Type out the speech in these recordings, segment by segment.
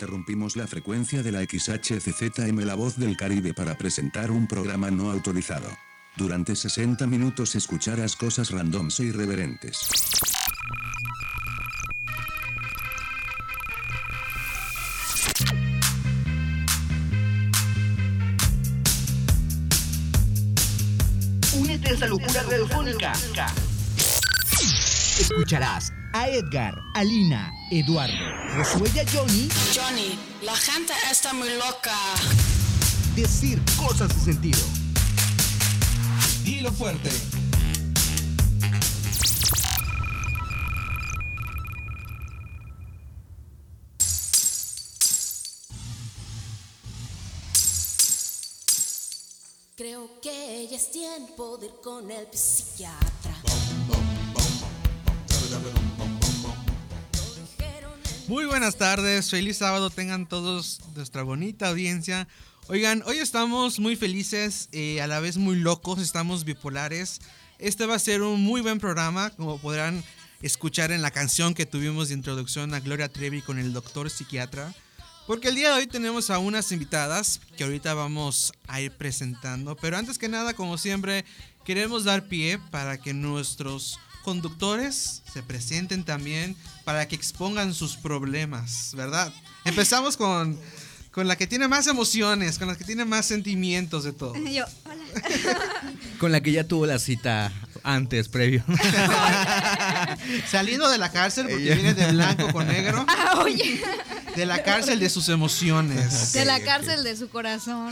Interrumpimos la frecuencia de la XHCZM La Voz del Caribe para presentar un programa no autorizado. Durante 60 minutos escucharás cosas randoms e irreverentes. Únete a esta locura radiofónica. Escucharás a Edgar, Alina, Eduardo, Josué y a Johnny Johnny, la gente está muy loca. decir cosas sin sentido. Dilo fuerte. Creo que ya es tiempo de ir con el psiquiatra. Muy buenas tardes, feliz sábado tengan todos nuestra bonita audiencia. Oigan, hoy estamos muy felices, eh, a la vez muy locos, estamos bipolares. Este va a ser un muy buen programa, como podrán escuchar en la canción que tuvimos de introducción a Gloria Trevi con el doctor psiquiatra. Porque el día de hoy tenemos a unas invitadas que ahorita vamos a ir presentando. Pero antes que nada, como siempre, queremos dar pie para que nuestros conductores se presenten también para que expongan sus problemas, ¿verdad? Empezamos con, con la que tiene más emociones, con la que tiene más sentimientos de todo. Yo, hola. Con la que ya tuvo la cita antes, previo. Saliendo de la cárcel porque viene de blanco con negro, Ah, oye, de la cárcel de sus emociones. de la cárcel de su corazón.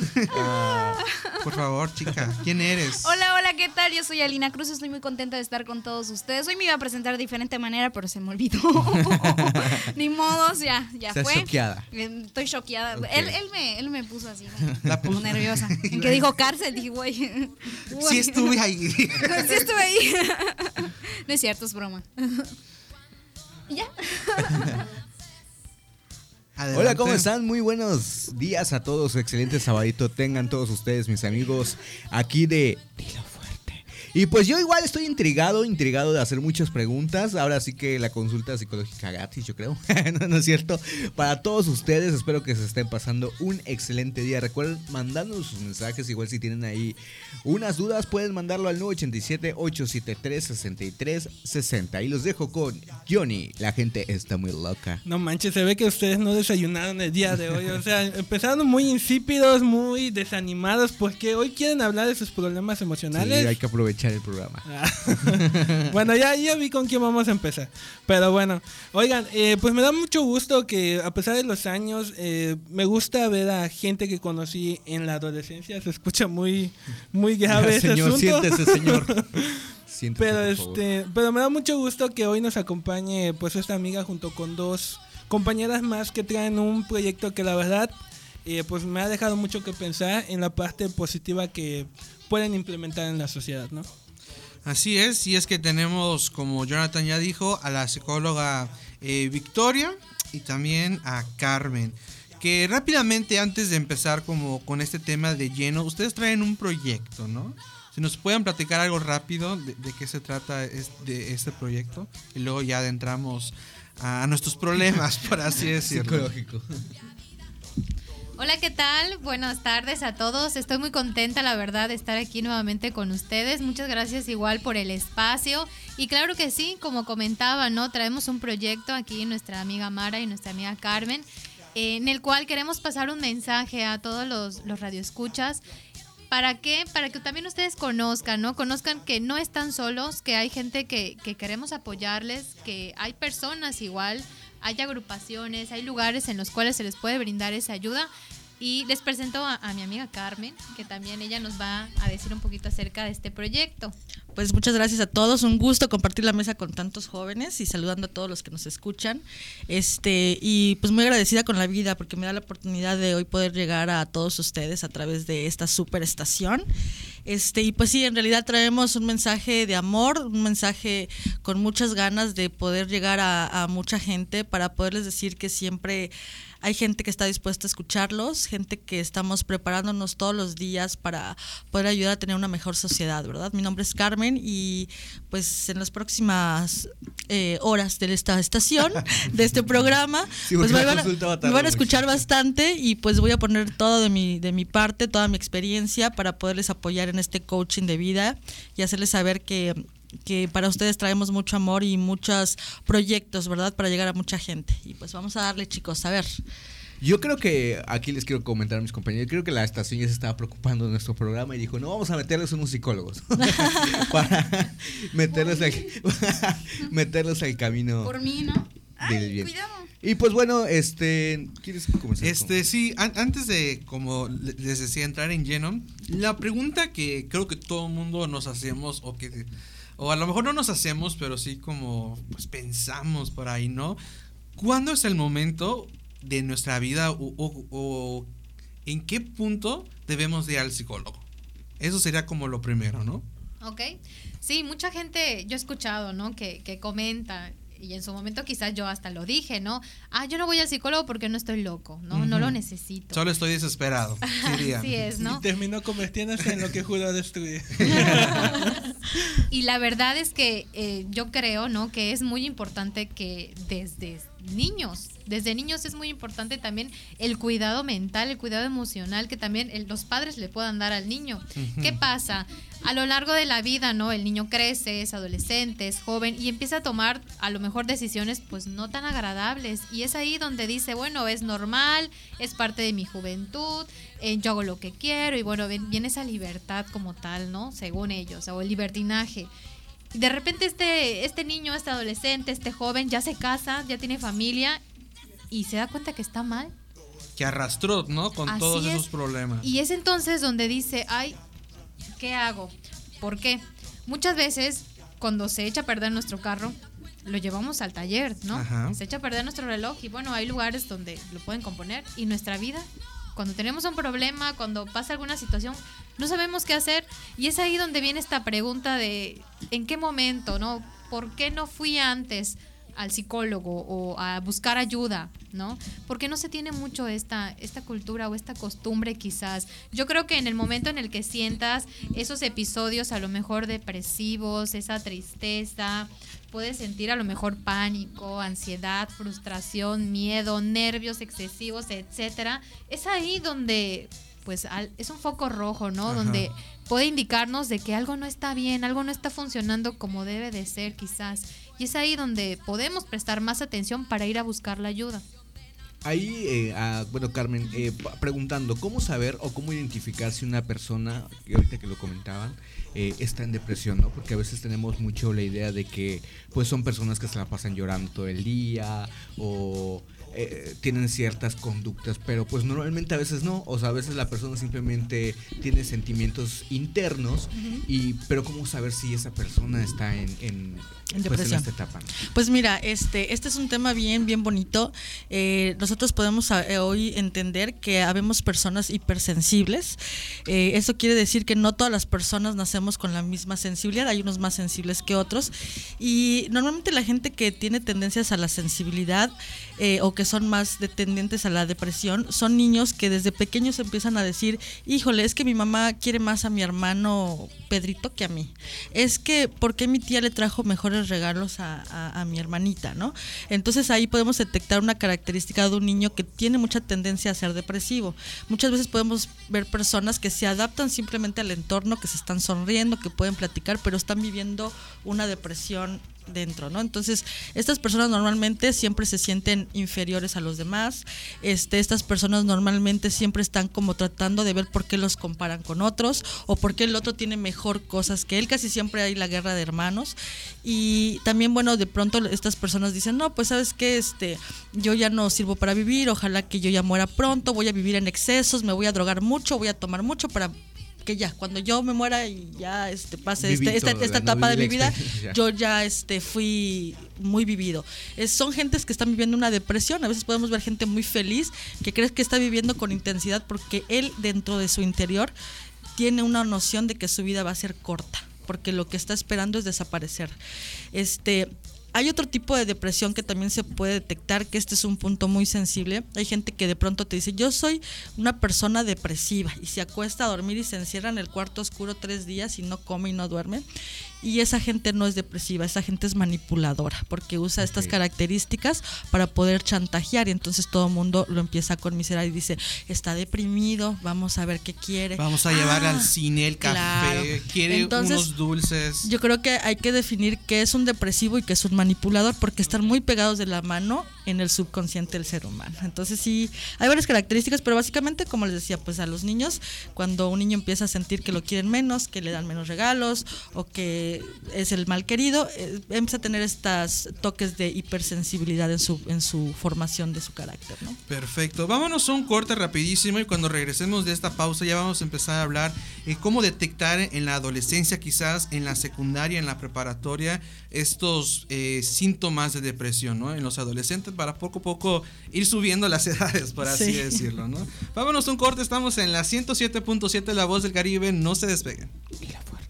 Por favor, chica, ¿quién eres? Hola, hola, ¿qué tal? Yo soy Alina Cruz, estoy muy contenta de estar con todos ustedes. Hoy me iba a presentar de diferente manera, pero se me olvidó. Ni modos, ya, ya Estás fue. choqueada. Eh, Estoy choqueada. Él, él, me, él me puso así, La como puso- nerviosa. En que dijo cárcel, dije, güey. Sí estuve ahí. sí estuve ahí. No es cierto, es broma. ¿Y ya? Hola. ¿cómo están? Muy buenos días a todos. Excelente sabadito tengan todos ustedes, mis amigos, aquí de. Y pues yo igual estoy intrigado, intrigado de hacer muchas preguntas. Ahora sí que la consulta psicológica gratis, yo creo. no, no es cierto. Para todos ustedes, espero que se estén pasando un excelente día. Recuerden mandarnos sus mensajes. Igual si tienen ahí unas dudas, pueden mandarlo al 987-873-6360. Y los dejo con Johnny. La gente está muy loca. No manches, se ve que ustedes no desayunaron el día de hoy. O sea, empezaron muy insípidos, muy desanimados, porque hoy quieren hablar de sus problemas Sí, emocionales. hay que aprovechar el programa. Ah. bueno, ya, ya vi con quién vamos a empezar. Pero bueno, oigan, eh, pues me da mucho gusto que a pesar de los años, eh, me gusta ver a gente que conocí en la adolescencia. Se escucha muy, muy grave ese señor, asunto. siéntese, señor. Siéntese, Pero favor. este, pero me da mucho gusto que hoy nos acompañe pues esta amiga junto con dos compañeras más que traen un proyecto que la verdad eh, pues me ha dejado mucho que pensar en la parte positiva que pueden implementar en la sociedad, ¿no? Así es, y es que tenemos, como Jonathan ya dijo, a la psicóloga eh, Victoria y también a Carmen. Que rápidamente, antes de empezar como con este tema de lleno, ustedes traen un proyecto, ¿no? Si nos pueden platicar algo rápido de, de qué se trata es- de este proyecto y luego ya adentramos a, a nuestros problemas, por así decirlo. Psicológico. Hola, ¿qué tal? Buenas tardes a todos. Estoy muy contenta, la verdad, de estar aquí nuevamente con ustedes. Muchas gracias igual por el espacio. Y claro que sí, como comentaba, ¿no? Traemos un proyecto aquí, nuestra amiga Mara y nuestra amiga Carmen, eh, en el cual queremos pasar un mensaje a todos los, los radioescuchas. ¿Para qué? Para que también ustedes conozcan, ¿no? Conozcan que no están solos, que hay gente que, que queremos apoyarles, que hay personas igual hay agrupaciones, hay lugares en los cuales se les puede brindar esa ayuda. Y les presento a, mi amiga Carmen, que también ella nos va a decir un poquito acerca de este proyecto. Pues muchas gracias a todos, un gusto compartir la mesa con tantos jóvenes y saludando a todos los que nos escuchan. Este, y pues muy agradecida con la vida porque me da la oportunidad de hoy poder llegar a todos ustedes a través de esta super estación. Este, y pues sí, en realidad traemos un mensaje de amor, un mensaje con muchas ganas de poder llegar a mucha gente para poderles decir que siempre hay gente que está dispuesta a escucharlos, gente que estamos preparándonos todos los días para poder ayudar a tener una mejor sociedad, ¿verdad? Mi nombre es Carmen y pues en las próximas eh, horas de esta estación, de este programa, Sí, pues me van, a, me van a escuchar bastante y pues voy a poner todo de mi, de mi parte, toda mi experiencia para poderles apoyar en este coaching de vida y hacerles saber que que para ustedes traemos mucho amor y muchos proyectos, ¿verdad? Para llegar a mucha gente. Y pues vamos a darle, chicos, a ver. Yo creo que aquí les quiero comentar a mis compañeros. Creo que la estación ya se estaba preocupando de nuestro programa y dijo: No, vamos a meterles unos psicólogos para meterlos al, meterlos al camino Por mí, ¿no? del Ay, bien. cuidado. Y pues bueno, este. ¿Quieres comenzar? Este, sí, an- antes de, como le- les decía, entrar en lleno, la pregunta que creo que todo el mundo nos hacemos, o que, o a lo mejor no nos hacemos, pero sí como, pues pensamos por ahí, ¿no? ¿Cuándo es el momento de nuestra vida o, en qué punto debemos de ir al psicólogo? Eso sería como lo primero, ¿no? ¿Ok? Sí, mucha gente, yo he escuchado, ¿no? Que, que comenta, y en su momento quizás yo hasta lo dije, ¿no? Ah, yo no voy al psicólogo porque no estoy loco, ¿no? No lo necesito. Solo estoy desesperado, diría. Así es, ¿no? Y terminó convirtiéndose en lo que juró destruir. Y la verdad es que eh, yo creo, ¿no? Que es muy importante que desde niños, desde niños es muy importante también el cuidado mental, el cuidado emocional que también el- los padres le puedan dar al niño. ¿Qué pasa? A lo largo de la vida, ¿no? El niño crece, es adolescente, es joven y empieza a tomar a lo mejor decisiones pues no tan agradables. Y es ahí donde dice, bueno, es normal, es parte de mi juventud, eh, yo hago lo que quiero y bueno, viene esa libertad como tal, ¿no? Según ellos, o el libertinaje. Y de repente este, este niño, este adolescente, este joven ya se casa, ya tiene familia y se da cuenta que está mal. Que arrastró, ¿no? Con Así todos es. esos problemas. Y es entonces donde dice, ay, ¿qué hago? ¿Por qué? Muchas veces cuando se echa a perder nuestro carro, lo llevamos al taller, ¿no? Ajá. Se echa a perder nuestro reloj y bueno, hay lugares donde lo pueden componer. Y nuestra vida, cuando tenemos un problema, cuando pasa alguna situación, no sabemos qué hacer. Y es ahí donde viene esta pregunta de, ¿en qué momento, no? ¿Por qué no fui antes? Al psicólogo o a buscar ayuda, ¿no? Porque no se tiene mucho esta, esta cultura o esta costumbre quizás. Yo creo que en el momento en el que sientas esos episodios a lo mejor depresivos, esa tristeza, puedes sentir a lo mejor pánico, ansiedad, frustración, miedo, nervios excesivos, etcétera. Es ahí donde pues al- es un foco rojo, ¿no? Ajá. Donde puede indicarnos de que algo no está bien, algo no está funcionando como debe de ser quizás. Y es ahí donde podemos prestar más atención para ir a buscar la ayuda. Ahí, eh, ah, bueno, Carmen, eh, preguntando, ¿cómo saber o cómo identificar si una persona, que ahorita que lo comentaban, eh, está en depresión, ¿no? Porque a veces tenemos mucho la idea de que, pues, son personas que se la pasan llorando todo el día o eh, tienen ciertas conductas, pero pues normalmente a veces no, o sea, a veces la persona simplemente tiene sentimientos internos y, pero ¿cómo saber si esa persona está en, en, pues, en depresión. esta etapa? ¿no? Pues mira, este, este es un tema bien, bien bonito. Eh, nosotros podemos eh, hoy entender que habemos personas hipersensibles. Eh, eso quiere decir que no todas las personas nacemos con la misma sensibilidad. Hay unos más sensibles que otros. Y normalmente la gente que tiene tendencias a la sensibilidad eh, o que son más tendientes a la depresión son niños que desde pequeños empiezan a decir, híjole, es que mi mamá quiere más a mi hermano Pedrito que a mí. Es que, ¿por qué mi tía le trajo mejores regalos a- a mi hermanita, no? Entonces ahí podemos detectar una característica de un niño que tiene mucha tendencia a ser depresivo. Muchas veces podemos ver personas que se adaptan simplemente al entorno, que se están sonriendo, que pueden platicar, pero están viviendo una depresión dentro, ¿no? Entonces, estas personas normalmente siempre se sienten inferiores a los demás. Este, estas personas normalmente siempre están como tratando de ver por qué los comparan con otros o por qué el otro tiene mejor cosas que él. Casi siempre hay la guerra de hermanos. Y también, bueno, de pronto estas personas dicen, no, pues sabes qué, este, yo ya no sirvo para vivir, ojalá que yo ya muera pronto, voy a vivir en excesos, me voy a drogar mucho, voy a tomar mucho para que ya, cuando yo me muera y ya este, pase Viví este- esta, esta etapa de mi vida, yo ya este, fui muy vivido. Es- son gentes que están viviendo una depresión. A veces podemos ver gente muy feliz que crees que está viviendo con intensidad porque él dentro de su interior tiene una noción de que su vida va a ser corta, porque lo que está esperando es desaparecer. Este, hay otro tipo de depresión que también se puede detectar, que este es un punto muy sensible. Hay gente que de pronto te dice, yo soy una persona depresiva y se acuesta a dormir y se encierra en el cuarto oscuro tres días y no come y no duerme. Y esa gente no es depresiva, esa gente es manipuladora, porque usa estas características para poder chantajear y entonces todo el mundo lo empieza a conmiserar y dice, está deprimido, vamos a ver qué quiere. Vamos a llevar Ah, al cine el café, claro. quiere Entonces, unos dulces. Yo creo que hay que definir qué es un depresivo y qué es un manipulador, porque están muy pegados de la mano en el subconsciente del ser humano. Entonces sí, hay varias características, pero básicamente, como les decía, pues a los niños, cuando un niño empieza a sentir que lo quieren menos, que le dan menos regalos o que es el mal querido, eh, empieza a tener estos toques de hipersensibilidad en su, en su formación de su carácter, ¿no? Perfecto. Vámonos a un corte rapidísimo y cuando regresemos de esta pausa ya vamos a empezar a hablar de cómo detectar en la adolescencia, quizás en la secundaria, en la preparatoria, estos eh, síntomas de depresión, ¿no? En los adolescentes para poco a poco ir subiendo las edades, por así Sí. decirlo, ¿no? Vámonos a un corte, estamos en la 107.7 La Voz del Caribe, no se despeguen. Cuando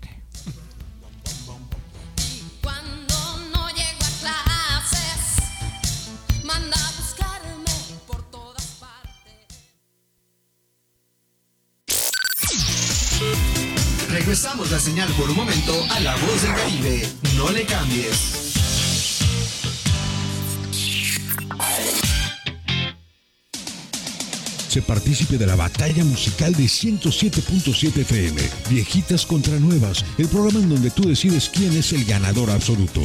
Regresamos la señal por un momento a la voz del Caribe. No le cambies. Partícipe de la batalla musical de 107.7 FM. Viejitas contra nuevas, el programa en donde tú decides quién es el ganador absoluto.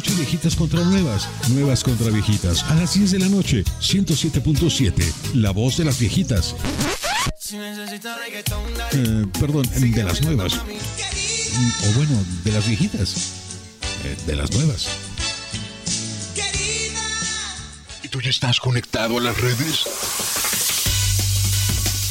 Amar. Escucha Viejitas contra nuevas, nuevas contra viejitas, a las 10 de la noche, 107.7, la voz de las viejitas. Eh, perdón, de las nuevas. Mm, O bueno, de las viejitas. Eh, de las nuevas. ¿Y tú ya estás conectado a las redes?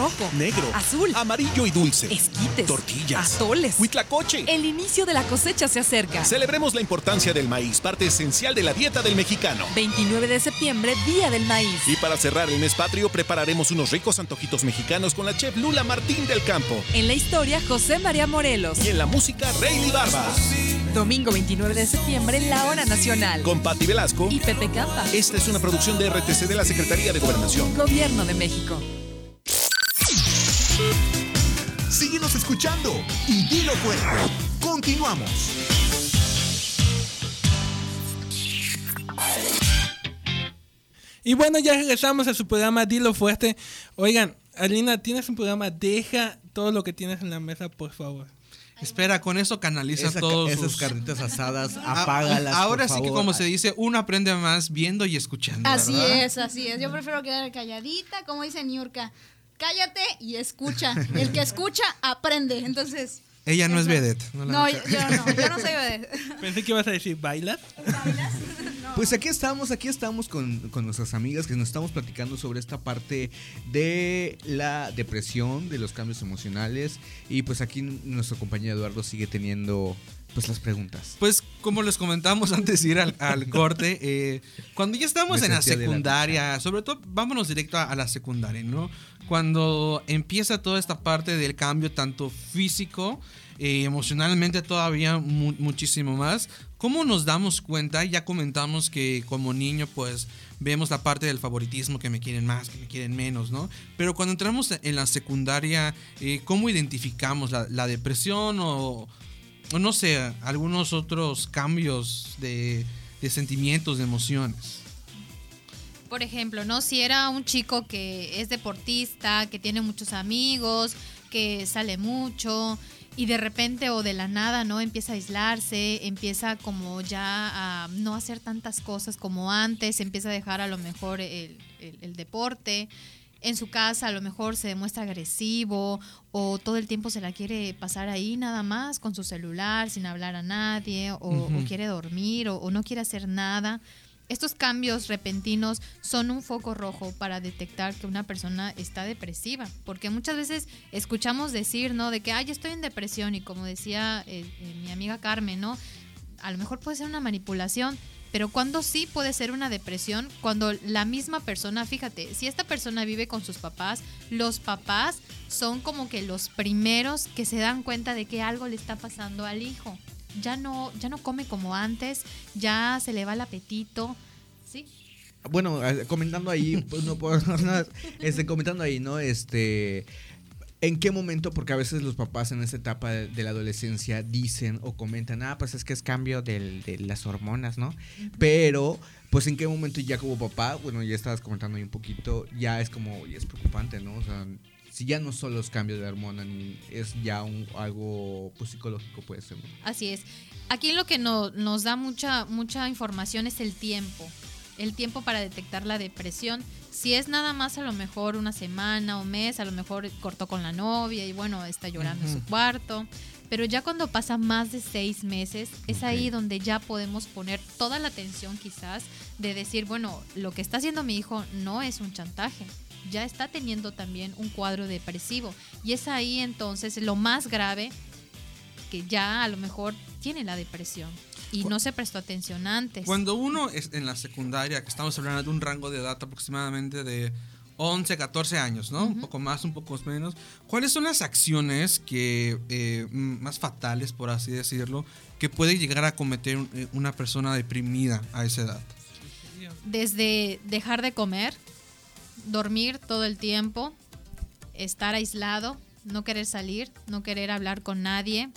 Rojo, Negro, azul, amarillo y dulce. esquites, Tortillas. atoles. Huitlacoche. El inicio de la cosecha se acerca. Celebremos la importancia del maíz, parte esencial de la dieta del mexicano. 29 de septiembre, Día del Maíz. Y para cerrar el mes patrio, prepararemos unos ricos antojitos mexicanos con la chef Lula Martín del Campo. En la historia, José María Morelos. Y en la música, Rayleigh Barba. Domingo 29 de septiembre, la hora nacional. Con Patti Velasco. Y Pepe Campa. Esta es una producción de RTC de la Secretaría de Gobernación. Gobierno de México. Síguenos escuchando y dilo fuerte. Continuamos. Y bueno, ya regresamos a su programa Dilo Fuerte. Oigan, Alina, tienes un programa, deja todo lo que tienes en la mesa, por favor. Espera, con eso canaliza Esa todos esas sus- carnitas asadas, Ah, apágalas. Ahora por sí que como se dice, uno aprende más viendo y escuchando. Así ¿verdad? es, así es. Yo prefiero quedar calladita, como dice Niurka. Cállate y escucha. El que escucha, aprende. Entonces. Ella no es vedette. No, la No, yo, yo no, yo no soy vedette. Pensé que ibas a decir, ¿bailas? Pues aquí estamos, aquí estamos con, con nuestras amigas que nos estamos platicando sobre esta parte de la depresión, de los cambios emocionales. Y pues aquí nuestro compañero Eduardo sigue teniendo pues las preguntas. Pues como les comentamos antes de ir al, al corte, eh, cuando ya estamos Me en la secundaria, sobre todo vámonos directo a, a la secundaria, ¿no? Cuando empieza toda esta parte del cambio, tanto físico, eh, emocionalmente todavía mu- muchísimo más, ¿cómo nos damos cuenta? Ya comentamos que como niño pues vemos la parte del favoritismo, que me quieren más, que me quieren menos, ¿no? Pero cuando entramos en la secundaria, eh, ¿cómo identificamos la, la depresión o no sé, algunos otros cambios de, de sentimientos, de emociones? Por ejemplo, ¿no? Si era un chico que es deportista, que tiene muchos amigos, que sale mucho y de repente o de la nada, ¿no? Empieza a aislarse, empieza como ya a no hacer tantas cosas como antes, empieza a dejar a lo mejor el, el- el deporte. En su casa a lo mejor se demuestra agresivo o todo el tiempo se la quiere pasar ahí nada más con su celular sin hablar a nadie o, o quiere dormir o, o no quiere hacer nada. Estos cambios repentinos son un foco rojo para detectar que una persona está depresiva, porque muchas veces escuchamos decir, ¿no? De que, ay, yo estoy en depresión y como decía eh, eh, mi amiga Carmen, ¿no? A lo mejor puede ser una manipulación, pero cuando sí puede ser una depresión, cuando la misma persona, fíjate, si esta persona vive con sus papás, los papás son como que los primeros que se dan cuenta de que algo le está pasando al hijo. Ya no, ya no come como antes, ya se le va el apetito. Bueno, eh, comentando ahí, pues no puedo este, comentando ahí, ¿no? Este, ¿en qué momento? Porque a veces los papás en esta etapa de, de la adolescencia dicen o comentan, ah, pues es que es cambio del- de las hormonas, ¿no? Pero, pues en qué momento ya como papá, bueno, ya estabas comentando ahí un poquito, ya es como, ya es preocupante, ¿no? O sea, si ya no son los cambios de hormona, ni es ya un, algo pues, psicológico puede ser, ¿no? Así es. Aquí lo que no- nos da mucha, mucha información es el tiempo. El tiempo para detectar la depresión. Si es nada más a lo mejor una semana o mes, a lo mejor cortó con la novia y bueno, está llorando en su cuarto. Pero ya cuando pasa más de seis meses, es ahí donde ya podemos poner toda la atención quizás de decir, bueno, lo que está haciendo mi hijo no es un chantaje. Ya está teniendo también un cuadro depresivo. Y es ahí entonces lo más grave que ya a lo mejor tiene la depresión y no se prestó atención antes. Cuando uno es en la secundaria, que estamos hablando de un rango de edad aproximadamente de 11, 14 años, ¿no? Un poco más, un poco menos. ¿Cuáles son las acciones que eh, más fatales, por así decirlo, que puede llegar a cometer eh, una persona deprimida a esa edad? Desde dejar de comer, dormir todo el tiempo, estar aislado, no querer salir, no querer hablar con nadie.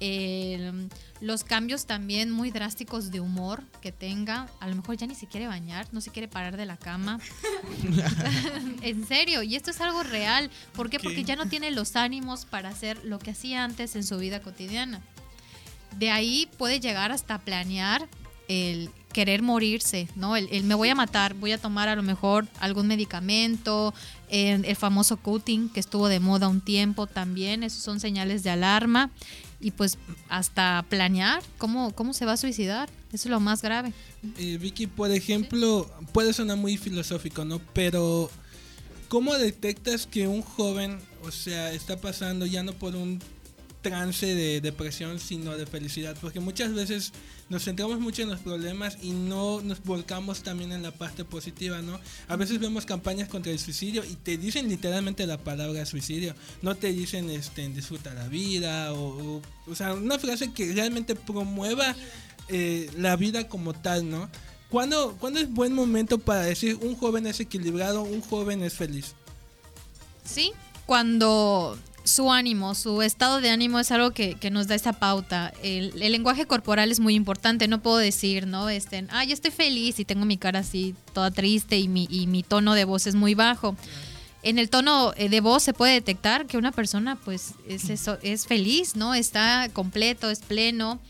El- los cambios también muy drásticos de humor que tenga. A lo mejor ya ni se quiere bañar, no se quiere parar de la cama. en serio, y esto es algo real. ¿Por qué? Porque ya no tiene los ánimos para hacer lo que hacía antes en su vida cotidiana. De ahí puede llegar hasta planear el querer morirse, ¿no? El, el me voy a matar, voy a tomar a lo mejor algún medicamento, el, el famoso cutting que estuvo de moda un tiempo también, esos son señales de alarma y pues hasta planear cómo, cómo se va a suicidar, eso es lo más grave. Eh, Vicky, por ejemplo, puede sonar muy filosófico, ¿no? Pero, ¿cómo detectas que un joven, o sea, está pasando ya no por un trance de depresión, sino de felicidad? Porque muchas veces nos centramos mucho en los problemas y no nos volcamos también en la parte positiva, ¿no? A veces vemos campañas contra el suicidio y te dicen literalmente la palabra suicidio. No te dicen, este, disfruta la vida o, o, sea, una frase que realmente promueva eh, la vida como tal, ¿no? ¿Cuándo, ¿Cuándo es buen momento para decir un joven es equilibrado, un joven es feliz? Sí, cuando su ánimo, su estado de ánimo es algo que, que nos da esa pauta. El, el lenguaje corporal es muy importante, no puedo decir, ¿no? Este, ah, yo estoy feliz y tengo mi cara así toda triste y mi, y mi tono de voz es muy bajo. En el tono eh, de voz se puede detectar que una persona pues es, eso, es feliz, ¿no? Está completo, es pleno.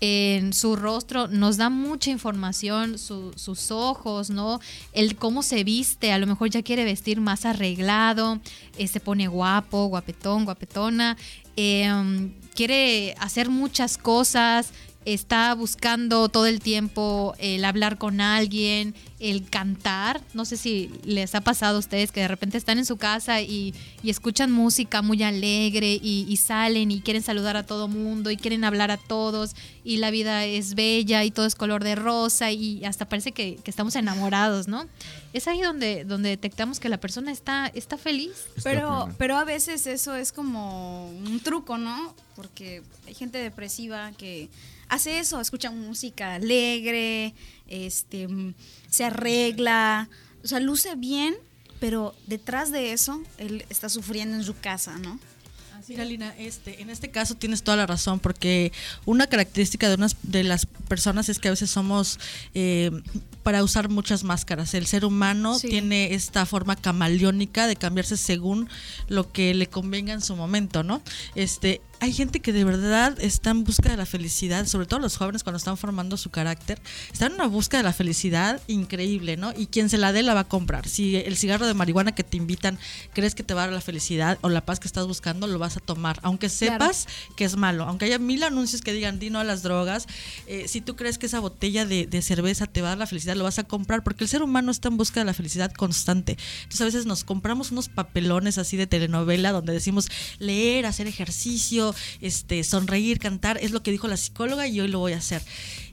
En su rostro nos da mucha información, su- sus ojos, ¿no? El cómo se viste, a lo mejor ya quiere vestir más arreglado, eh, se pone guapo, guapetón, guapetona, um, quiere hacer muchas cosas está buscando todo el tiempo el hablar con alguien, el cantar. No sé si les ha pasado a ustedes que de repente están en su casa y, y escuchan música muy alegre y, y salen y quieren saludar a todo mundo y quieren hablar a todos y la vida es bella y todo es color de rosa y hasta parece que, que estamos enamorados, ¿no? Es ahí donde, donde detectamos que la persona está, está feliz. Pero, pero a veces eso es como un truco, ¿no? Porque hay gente depresiva que hace eso, escucha música alegre, este, mm, se arregla, o sea, luce bien, pero detrás de eso él está sufriendo en su casa, ¿no? Mira, Lina, este, en este caso tienes toda la razón, porque una característica de unas de las personas es que a veces somos eh, para usar muchas máscaras. El ser humano Sí. tiene esta forma camaleónica de cambiarse según lo que le convenga en su momento, ¿no? Este, hay gente que de verdad está en busca de la felicidad, sobre todo los jóvenes cuando están formando su carácter, están en una búsqueda de la felicidad increíble, ¿no? Y quien se la dé la va a comprar. Si el cigarro de marihuana que te invitan crees que te va a dar la felicidad o la paz que estás buscando, lo vas a tomar, aunque sepas que es malo, aunque haya mil anuncios que digan di no a las drogas, eh, si tú crees que esa botella de, de cerveza te va a dar la felicidad, lo vas a comprar, porque el ser humano está en busca de la felicidad constante. Entonces a veces nos compramos unos papelones así de telenovela donde decimos leer, hacer ejercicio, este, sonreír, cantar, es lo que dijo la psicóloga y hoy lo voy a hacer.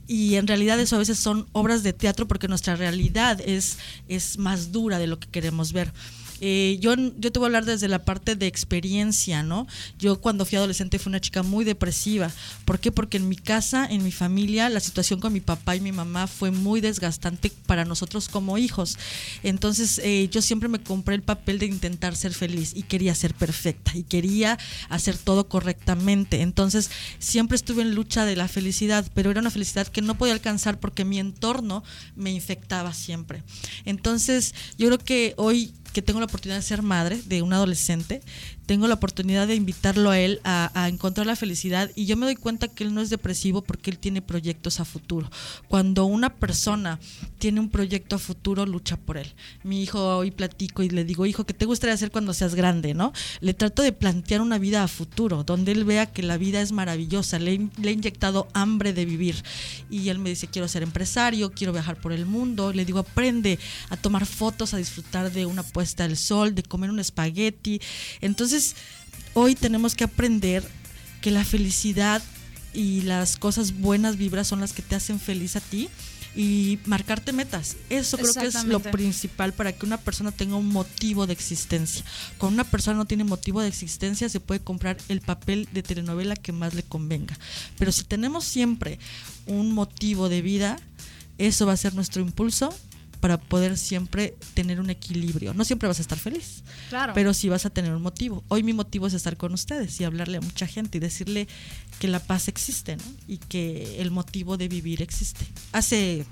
Y en realidad eso a veces son obras de teatro porque nuestra realidad es, es más dura de lo que queremos ver. Eh, yo, yo te voy a hablar desde la parte de experiencia, ¿no? Yo cuando fui adolescente fui una chica muy depresiva. ¿Por qué? Porque en mi casa, en mi familia, la situación con mi papá y mi mamá fue muy desgastante para nosotros como hijos. Entonces eh, yo siempre me compré el papel de intentar ser feliz y quería ser perfecta y quería hacer todo correctamente. Entonces siempre estuve en lucha de la felicidad, pero era una felicidad que no podía alcanzar porque mi entorno me infectaba siempre. Entonces yo creo que hoy que tengo la oportunidad de ser madre de un adolescente, tengo la oportunidad de invitarlo a él a, encontrar la felicidad y yo me doy cuenta que él no es depresivo porque él tiene proyectos a futuro. Cuando una persona tiene un proyecto a futuro, lucha por él. Mi hijo hoy platico y le digo, hijo, ¿qué te gustaría hacer cuando seas grande? ¿no? Le trato de plantear una vida a futuro, donde él vea que la vida es maravillosa, le, le he inyectado hambre de vivir. Y él me dice, quiero ser empresario, quiero viajar por el mundo. Le digo, aprende a tomar fotos, a disfrutar de una puesta del sol, de comer un espagueti. Entonces, hoy tenemos que aprender que la felicidad y las cosas buenas vibras son las que te hacen feliz a ti y marcarte metas. Eso creo que es lo principal para que una persona tenga un motivo de existencia. Cuando una persona no tiene motivo de existencia, se puede comprar el papel de telenovela que más le convenga. Pero si tenemos siempre un motivo de vida, eso va a ser nuestro impulso para poder siempre tener un equilibrio. No siempre vas a estar feliz, Claro. pero sí vas a tener un motivo. Hoy mi motivo es estar con ustedes y hablarle a mucha gente y decirle que la paz existe ¿no? y que el motivo de vivir existe. Hace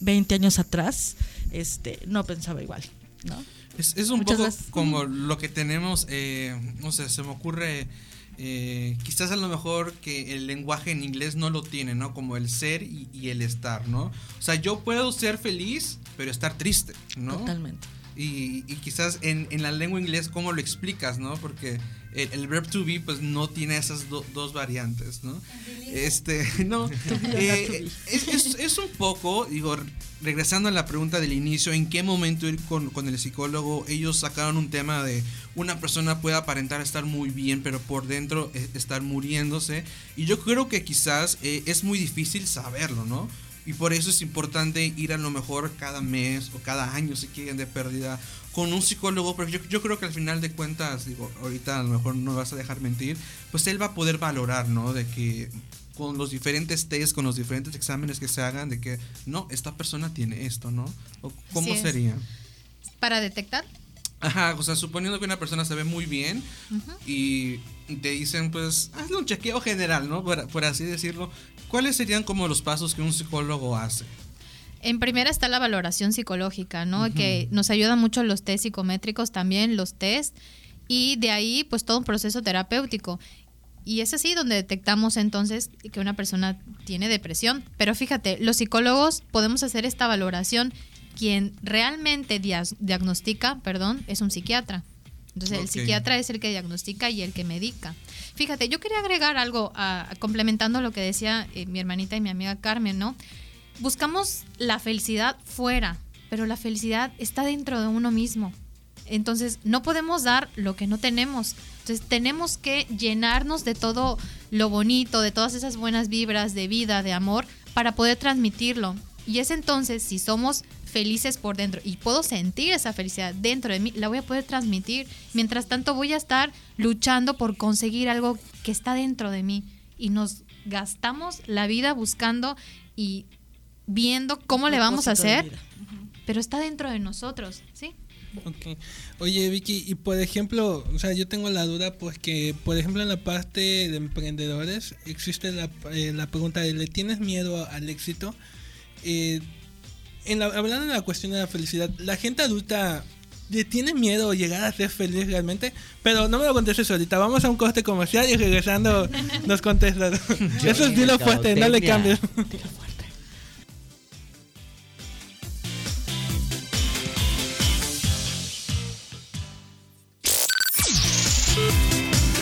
20 años atrás este, no pensaba igual. ¿no? Es, es un Muchas poco gracias. como lo que tenemos, eh, no sé, se me ocurre, eh, quizás a lo mejor que el lenguaje en inglés no lo tiene, ¿no? Como el ser y, y el estar, ¿no? O sea, yo puedo ser feliz, pero estar triste, ¿no? Totalmente. Y, y quizás en, en la lengua inglés, ¿cómo lo explicas, no? Porque el, el verb to be, pues no tiene esas do- dos variantes, ¿no? Este, no. eh, es, es- es un poco, digo, regresando a la pregunta del inicio, ¿en qué momento ir con, con el psicólogo? Ellos sacaron un tema de una persona puede aparentar estar muy bien, pero por dentro eh, estar muriéndose. Y yo creo que quizás eh, es muy difícil saberlo, ¿no? Y por eso es importante ir a lo mejor cada mes o cada año, si quieren, de pérdida, con un psicólogo, porque yo, yo creo que al final de cuentas, digo, ahorita a lo mejor no me vas a dejar mentir, pues él va a poder valorar, ¿no? De que con los diferentes test, con los diferentes exámenes que se hagan, de que, no, esta persona tiene esto, ¿no? ¿O ¿Cómo sería? Para detectar. Ajá, o sea, suponiendo que una persona se ve muy bien y te dicen, pues, hazle un chequeo general, ¿no? Por, por así decirlo. ¿Cuáles serían como los pasos que un psicólogo hace? En primera está la valoración psicológica, ¿no? Ujú. Que nos ayudan mucho los test psicométricos, también los test, y de ahí pues todo un proceso terapéutico. Y es así donde detectamos entonces que una persona tiene depresión. Pero fíjate, los psicólogos podemos hacer esta valoración. Quien realmente diagnostica, perdón, es un psiquiatra. Entonces el psiquiatra es el que diagnostica y el que medica. Fíjate, yo quería agregar algo a- complementando lo que decía eh, mi hermanita y mi amiga Carmen, ¿no? Buscamos la felicidad fuera, pero la felicidad está dentro de uno mismo. Entonces, no podemos dar lo que no tenemos. Entonces, tenemos que llenarnos de todo lo bonito, de todas esas buenas vibras de vida, de amor, para poder transmitirlo. Y es entonces, si somos felices por dentro y puedo sentir esa felicidad dentro de mí, la voy a poder transmitir. Mientras tanto, voy a estar luchando por conseguir algo que está dentro de mí. Y nos gastamos la vida buscando y viendo cómo le vamos a hacer, pero está dentro de nosotros, ¿sí? Ok. Oye, Vicky, y por ejemplo, o sea, yo tengo la duda, pues que, por ejemplo, en la parte de emprendedores existe la, eh, la pregunta de, ¿le tienes miedo al éxito? Eh, en la, hablando de la cuestión de la felicidad, la gente adulta le tiene miedo a llegar a ser feliz realmente, pero no me lo contestes ahorita, vamos a un corte comercial y regresando nos contestas. Eso es dilo fuerte, no le cambies.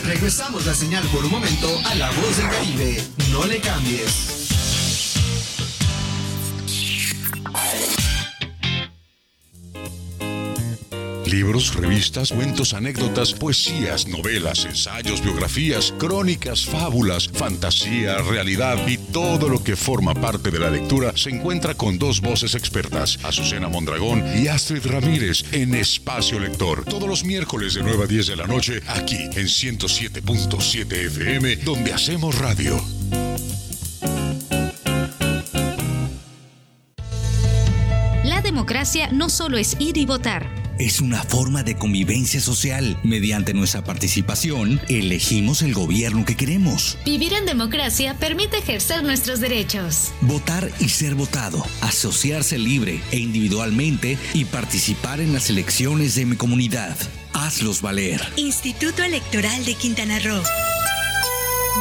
Regresamos la señal por un momento a la voz del Caribe. No le cambies. Libros, revistas, cuentos, anécdotas, poesías, novelas, ensayos, biografías, crónicas, fábulas, fantasía, realidad y todo lo que forma parte de la lectura se encuentra con dos voces expertas, Azucena Mondragón y Astrid Ramírez en Espacio Lector. Todos los miércoles de 9 a 10 de la noche, aquí en 107.7 FM, donde hacemos radio. Democracia no solo es ir y votar. Es una forma de convivencia social. Mediante nuestra participación, elegimos el gobierno que queremos. Vivir en democracia permite ejercer nuestros derechos. Votar y ser votado, asociarse libre e individualmente y participar en las elecciones de mi comunidad. Hazlos valer. Instituto Electoral de Quintana Roo.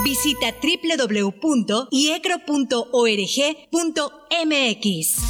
Visita www.iecro.org.mx.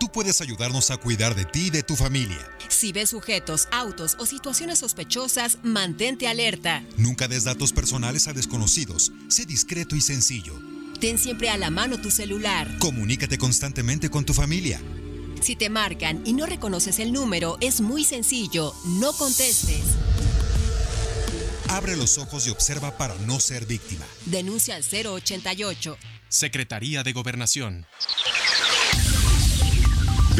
Tú puedes ayudarnos a cuidar de ti y de tu familia. Si ves sujetos, autos o situaciones sospechosas, mantente alerta. Nunca des datos personales a desconocidos. Sé discreto y sencillo. Ten siempre a la mano tu celular. Comunícate constantemente con tu familia. Si te marcan y no reconoces el número, es muy sencillo. No contestes. Abre los ojos y observa para no ser víctima. Denuncia al 088. Secretaría de Gobernación.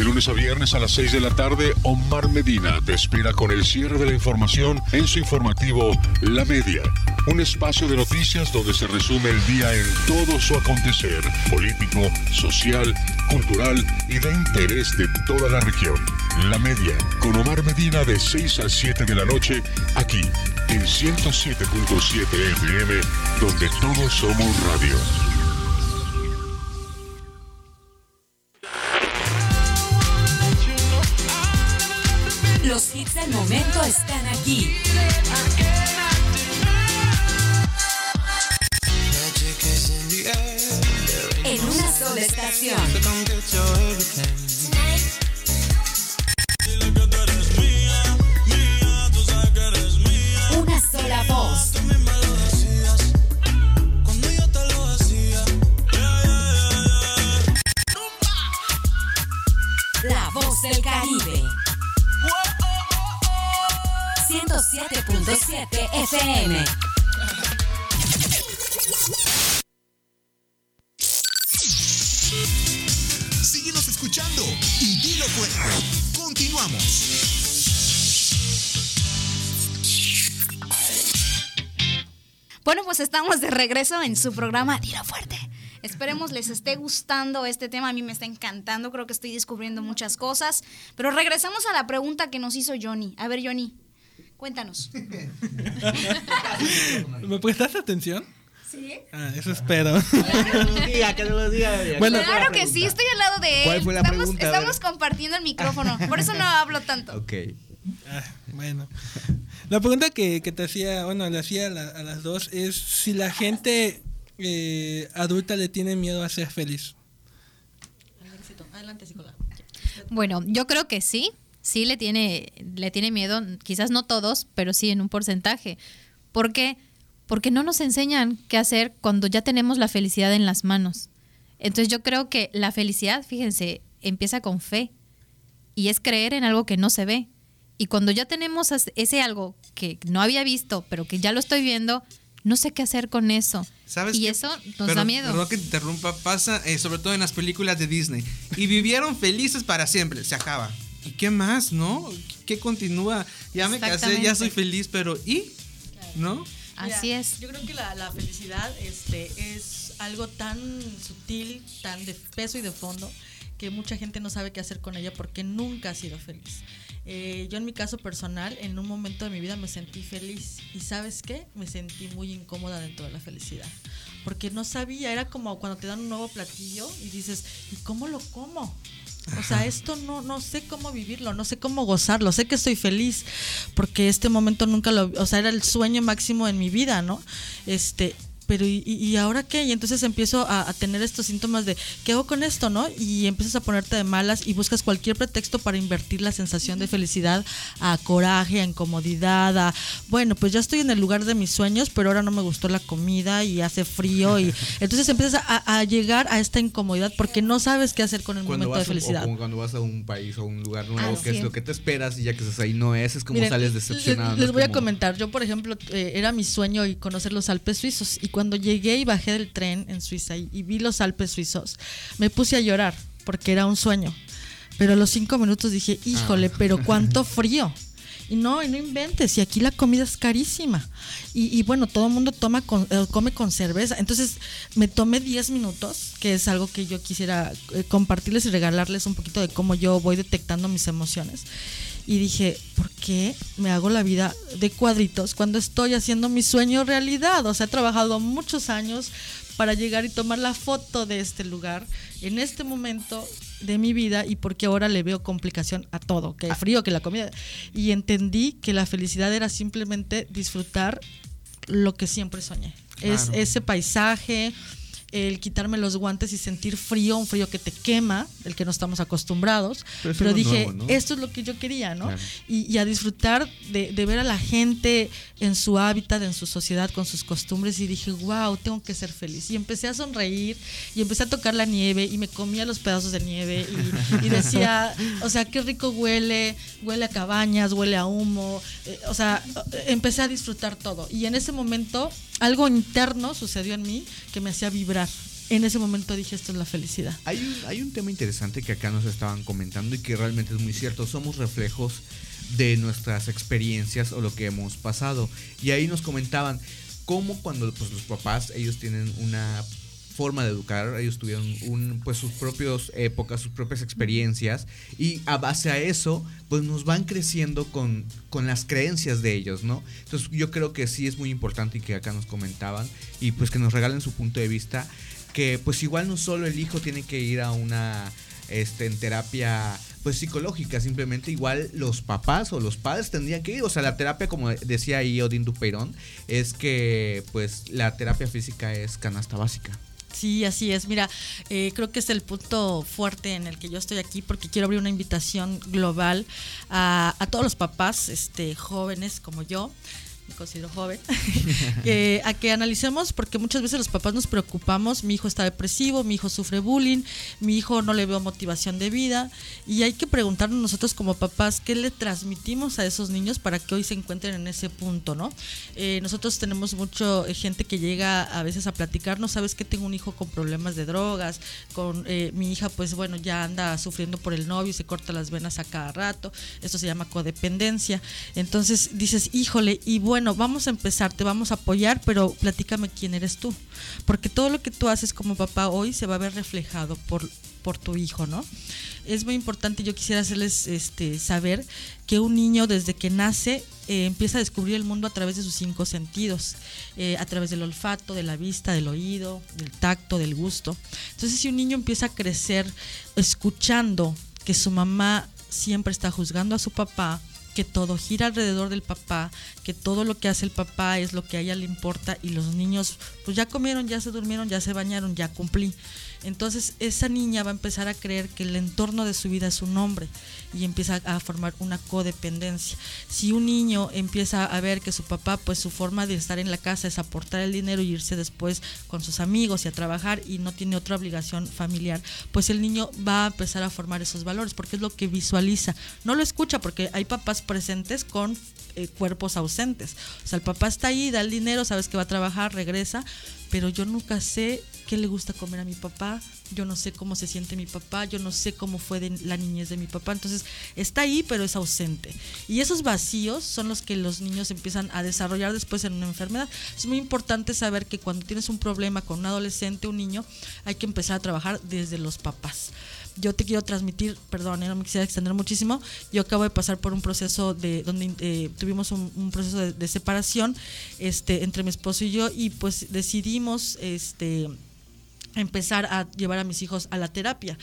De lunes a viernes a las 6 de la tarde, Omar Medina te espera con el cierre de la información en su informativo La Media. Un espacio de noticias donde se resume el día en todo su acontecer político, social, cultural y de interés de toda la región. La Media, con Omar Medina de 6 a 7 de la noche, aquí en 107.7 FM, donde todos somos radio. Los hits del momento están aquí. En una sola estación. FM. Síguenos escuchando y dilo fuerte. Continuamos. Bueno, pues estamos de regreso en su programa Dilo Fuerte. Esperemos les esté gustando este tema, a mí me está encantando, creo que estoy descubriendo muchas cosas. Pero regresamos a la pregunta que nos hizo Johnny. A ver, Johnny, Cuéntanos. ¿Me prestas atención? ¿Sí? Ah, eso espero. diga, que no lo diga. Bueno, claro que sí, estoy al lado de él. ¿Cuál fue la estamos pregunta? Estamos compartiendo el micrófono. Por eso no hablo tanto. Ok. Ah, bueno. La pregunta que, que te hacía, bueno, le hacía a, la- a las dos es si la gente eh, adulta le tiene miedo a ser feliz. Adelante, psicóloga. Bueno, yo creo que sí, sí le tiene, le tiene miedo, quizás no todos, pero sí en un porcentaje. ¿Por qué? Porque no nos enseñan qué hacer cuando ya tenemos la felicidad en las manos. Entonces yo creo que la felicidad, fíjense, empieza con fe y es creer en algo que no se ve. Y cuando ya tenemos ese algo que no había visto, pero que ya lo estoy viendo, no sé qué hacer con eso. ¿Sabes y qué? eso nos da miedo. Perdón que te interrumpa, pasa eh, sobre todo en las películas de Disney. Y vivieron felices para siempre, se acaba. ¿Y qué más, no? ¿Qué continúa? Ya me casé, ya soy feliz, pero ¿y? ¿No? Así es. Yo creo que la, la felicidad este, es algo tan sutil, tan de peso y de fondo, que mucha gente no sabe qué hacer con ella porque nunca ha sido feliz. Eh, yo en mi caso personal, en un momento de mi vida me sentí feliz y sabes qué, me sentí muy incómoda dentro de la felicidad. Porque no sabía, era como cuando te dan un nuevo platillo y dices, ¿y cómo lo como? O sea, esto no, no sé cómo vivirlo, no sé cómo gozarlo, sé que estoy feliz porque este momento nunca lo, o sea, era el sueño máximo en mi vida, ¿no? Este, pero ¿y, y- ahora qué? Y entonces empiezo a, a tener estos síntomas de, ¿qué hago con esto, no? Y empiezas a ponerte de malas y buscas cualquier pretexto para invertir la sensación de felicidad a coraje, a incomodidad, a, bueno, pues ya estoy en el lugar de mis sueños, pero ahora no me gustó la comida y hace frío y entonces empiezas a, a llegar a esta incomodidad porque no sabes qué hacer con el Cuando momento de vas, a felicidad. o cuando vas a un país o un lugar nuevo, Así que es, es. lo que te esperas y ya que estás ahí no es, es como Miren, sales les- decepcionado. Les, ¿no? voy a Como- comentar. Yo, por ejemplo, eh, era mi sueño y conocer los Alpes suizos. Y cuando llegué y bajé del tren en Suiza y, y vi los Alpes suizos, me puse a llorar porque era un sueño. Pero a los cinco minutos dije, híjole, Ah. pero cuánto frío. Y no, y no inventes, y aquí la comida es carísima. Y, y bueno, todo el mundo toma con- eh, come con cerveza. Entonces me tomé 10 minutos, que es algo que yo quisiera eh, compartirles y regalarles un poquito de cómo yo voy detectando mis emociones. Y dije, ¿por qué me hago la vida de cuadritos cuando estoy haciendo mi sueño realidad? O sea, he trabajado muchos años para llegar y tomar la foto de este lugar en este momento de mi vida y porque ahora le veo complicación a todo, que el frío, que la comida. Y entendí que la felicidad era simplemente disfrutar lo que siempre soñé. Es ese paisaje, el quitarme los guantes y sentir frío, un frío que te quema, del que no estamos acostumbrados. Pero dije, nuevo, ¿no? esto es lo que yo quería, ¿no? Claro. Y, y a disfrutar de, de ver a la gente en su hábitat, en su sociedad, con sus costumbres. Y dije, wow, tengo que ser feliz. Y empecé a sonreír y empecé a tocar la nieve y me comía los pedazos de nieve y, y decía, o sea, qué rico huele, huele a cabañas, huele a humo. eh, o sea, empecé a disfrutar todo. Y en ese momento, algo interno sucedió en mí que me hacía vibrar. En ese momento dije, esto es la felicidad. Hay un, hay un tema interesante que acá nos estaban comentando y que realmente es muy cierto. Somos reflejos de nuestras experiencias o lo que hemos pasado. Y ahí nos comentaban cómo cuando pues, los papás, ellos tienen una forma de educar, ellos tuvieron un, pues sus propias épocas, sus propias experiencias y a base a eso pues nos van creciendo con, con las creencias de ellos, ¿no? Entonces yo creo que sí es muy importante y que acá nos comentaban y pues que nos regalen su punto de vista que pues igual no solo el hijo tiene que ir a una este, terapia pues psicológica, simplemente igual los papás o los padres tendrían que ir, o sea, la terapia como decía ahí Odín Dupeirón, es que pues la terapia física es canasta básica. Sí, así es. Mira, eh, creo que es el punto fuerte en el que yo estoy aquí porque quiero abrir una invitación global a, todos los papás este, jóvenes como yo. Considero joven, que- a que analicemos, porque muchas veces los papás nos preocupamos, mi hijo está depresivo, mi hijo sufre bullying, mi hijo no le veo motivación de vida, y hay que preguntarnos nosotros como papás qué le transmitimos a esos niños para que hoy se encuentren en ese punto, ¿no? Eh, nosotros tenemos mucho eh, gente que llega a veces a platicarnos, sabes que tengo un hijo con problemas de drogas, con eh, mi hija pues bueno ya anda sufriendo por el novio y se corta las venas a cada rato, esto se llama codependencia, entonces dices, híjole, y bueno, bueno, vamos a empezar, te vamos a apoyar, pero platícame quién eres tú. Porque todo lo que tú haces como papá hoy se va a ver reflejado por, por tu hijo, ¿no? Es muy importante, yo quisiera hacerles este, saber que un niño desde que nace eh, empieza a descubrir el mundo a través de sus cinco sentidos, eh, a través del olfato, de la vista, del oído, del tacto, del gusto. Entonces si un niño empieza a crecer escuchando que su mamá siempre está juzgando a su papá, que todo gira alrededor del papá, que todo lo que hace el papá es lo que a ella le importa y los niños pues ya comieron, ya se durmieron, ya se bañaron, ya cumplí. Entonces esa niña va a empezar a creer que el entorno de su vida es un hombre y empieza a formar una codependencia. Si un niño empieza a ver que su papá, pues su forma de estar en la casa es aportar el dinero y irse después con sus amigos y a trabajar y no tiene otra obligación familiar, pues el niño va a empezar a formar esos valores porque es lo que visualiza. No lo escucha porque hay papás presentes con eh, cuerpos ausentes. O sea, el papá está ahí, da el dinero, sabes que va a trabajar, regresa, pero yo nunca sé qué le gusta comer a mi papá, yo no sé cómo se siente mi papá, yo no sé cómo fue la niñez de mi papá, entonces está ahí pero es ausente. Y esos vacíos son los que los niños empiezan a desarrollar después en una enfermedad. Es muy importante saber que cuando tienes un problema con un adolescente, un niño, hay que empezar a trabajar desde los papás yo te quiero transmitir, perdón, eh, no me quisiera extender muchísimo, yo acabo de pasar por un proceso de donde eh, tuvimos un, un proceso de, de, separación este entre mi esposo y yo y pues decidimos este empezar a llevar a mis hijos a la terapia.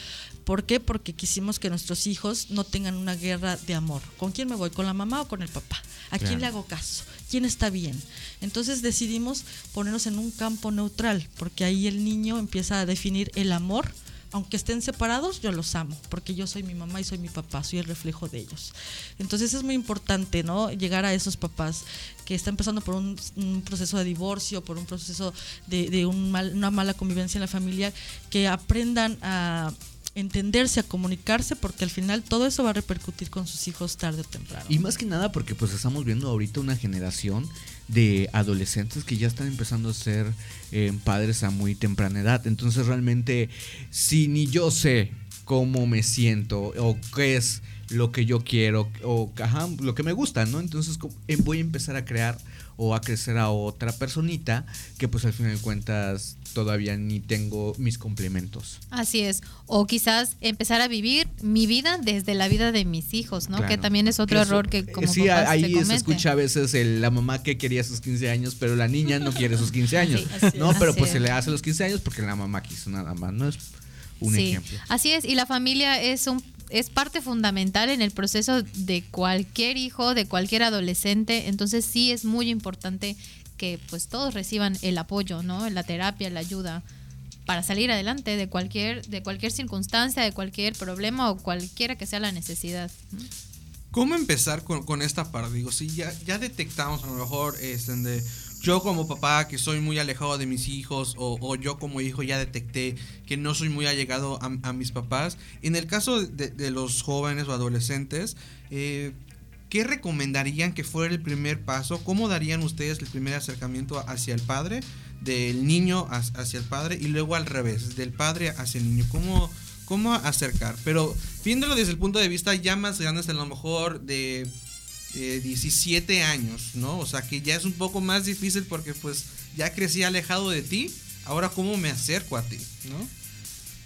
¿Por qué? Porque quisimos que nuestros hijos no tengan una guerra de amor. ¿Con quién me voy? ¿Con la mamá o con el papá? ¿A quién le hago caso? ¿Quién está bien? Entonces decidimos ponernos en un campo neutral, porque ahí el niño empieza a definir el amor aunque estén separados, yo los amo, porque yo soy mi mamá y soy mi papá, soy el reflejo de ellos. Entonces es muy importante, ¿no? Llegar a esos papás que están empezando por un, un proceso de divorcio, por un proceso de, de un mal, una mala convivencia en la familia, que aprendan a entenderse, a comunicarse, porque al final todo eso va a repercutir con sus hijos tarde o temprano. Y más que nada porque pues estamos viendo ahorita una generación de adolescentes que ya están empezando a ser eh, padres a muy temprana edad. Entonces realmente si ni yo sé cómo me siento o qué es lo que yo quiero o ajá, lo que me gusta, ¿no? Entonces voy a empezar a crear o a crecer a otra personita que pues al final de cuentas todavía ni tengo mis complementos. Así es. O quizás empezar a vivir mi vida desde la vida de mis hijos, ¿no? Claro. Que también es otro error que como Sí, ahí se, se, escucha a veces el, la mamá que quería sus 15 años, pero la niña no quiere sus 15 años. Sí, no, pero pues es. se le hace los 15 años porque la mamá quiso nada más, ¿no? Es un sí, ejemplo. Así es, y la familia es un es parte fundamental en el proceso de cualquier hijo, de cualquier adolescente, entonces sí es muy importante que pues todos reciban el apoyo, ¿no? La terapia, la ayuda para salir adelante de cualquier de cualquier circunstancia, de cualquier problema o cualquiera que sea la necesidad. ¿Cómo empezar con, esta parte? Digo, si ya, ya detectamos a lo mejor este, de, yo como papá que soy muy alejado de mis hijos o, yo como hijo ya detecté que no soy muy allegado a, a mis papás. En el caso de, los jóvenes o adolescentes, eh, ¿qué recomendarían que fuera el primer paso? ¿Cómo darían ustedes el primer acercamiento hacia el padre? Del niño hacia el padre y luego al revés, del padre hacia el niño. ¿Cómo, cómo acercar? Pero viéndolo desde el punto de vista ya más grandes, a lo mejor de eh, 17 años, ¿no? O sea que ya es un poco más difícil porque pues ya crecí alejado de ti, ahora cómo me acerco a ti, ¿no?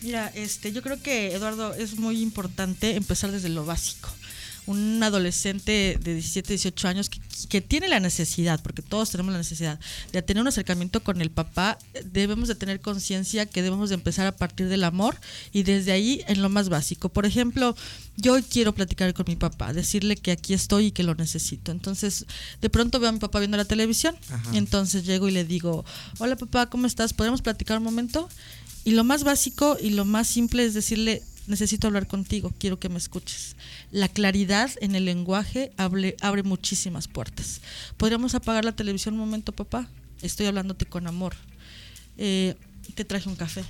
Mira, este, yo creo que Eduardo es muy importante empezar desde lo básico. Un adolescente de 17, 18 años que, que, tiene la necesidad, porque todos tenemos la necesidad, de tener un acercamiento con el papá, debemos de tener conciencia que debemos de empezar a partir del amor y desde ahí en lo más básico. Por ejemplo, yo quiero platicar con mi papá, decirle que aquí estoy y que lo necesito. Entonces, de pronto veo a mi papá viendo la televisión Ajá. y entonces llego y le digo, hola papá, ¿cómo estás? ¿Podemos platicar un momento? Y lo más básico y lo más simple es decirle, necesito hablar contigo, quiero que me escuches. La claridad en el lenguaje abre, muchísimas puertas. ¿Podríamos apagar la televisión un momento, papá? Estoy hablándote con amor. Eh, te traje un café.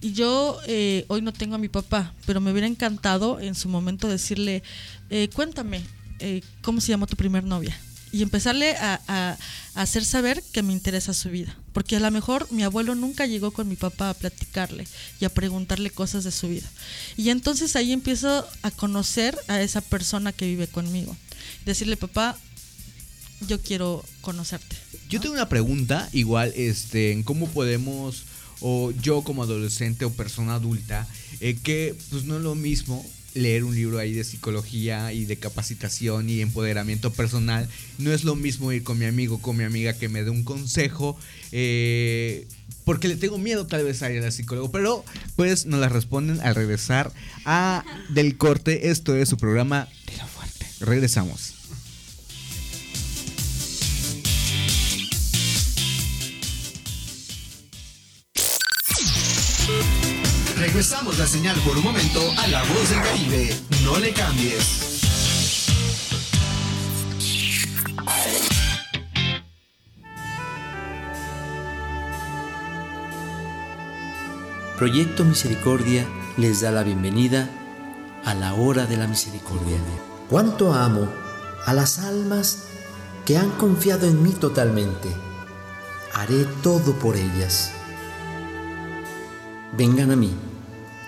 Y yo eh, hoy no tengo a mi papá, pero me hubiera encantado en su momento decirle, eh, cuéntame, eh, ¿cómo se llamó tu primer novia? Y empezarle a, a, a, hacer saber que me interesa su vida. Porque a lo mejor mi abuelo nunca llegó con mi papá a platicarle y a preguntarle cosas de su vida. Y entonces ahí empiezo a conocer a esa persona que vive conmigo. Decirle, papá, yo quiero conocerte. Yo tengo una pregunta, igual, este, en cómo podemos, o yo como adolescente o persona adulta, eh, que pues no es lo mismo leer un libro ahí de psicología y de capacitación y empoderamiento personal. No es lo mismo ir con mi amigo, con mi amiga que me dé un consejo, eh, porque le tengo miedo tal vez a ir al psicólogo. Pero pues nos la responden al regresar a Del Corte. Esto es su programa Dilo Fuerte. Regresamos. Regresamos la señal por un momento a la voz del Caribe. No le cambies. Proyecto Misericordia les da la bienvenida a la hora de la misericordia. Cuánto amo a las almas que han confiado en mí totalmente. Haré todo por ellas. Vengan a mí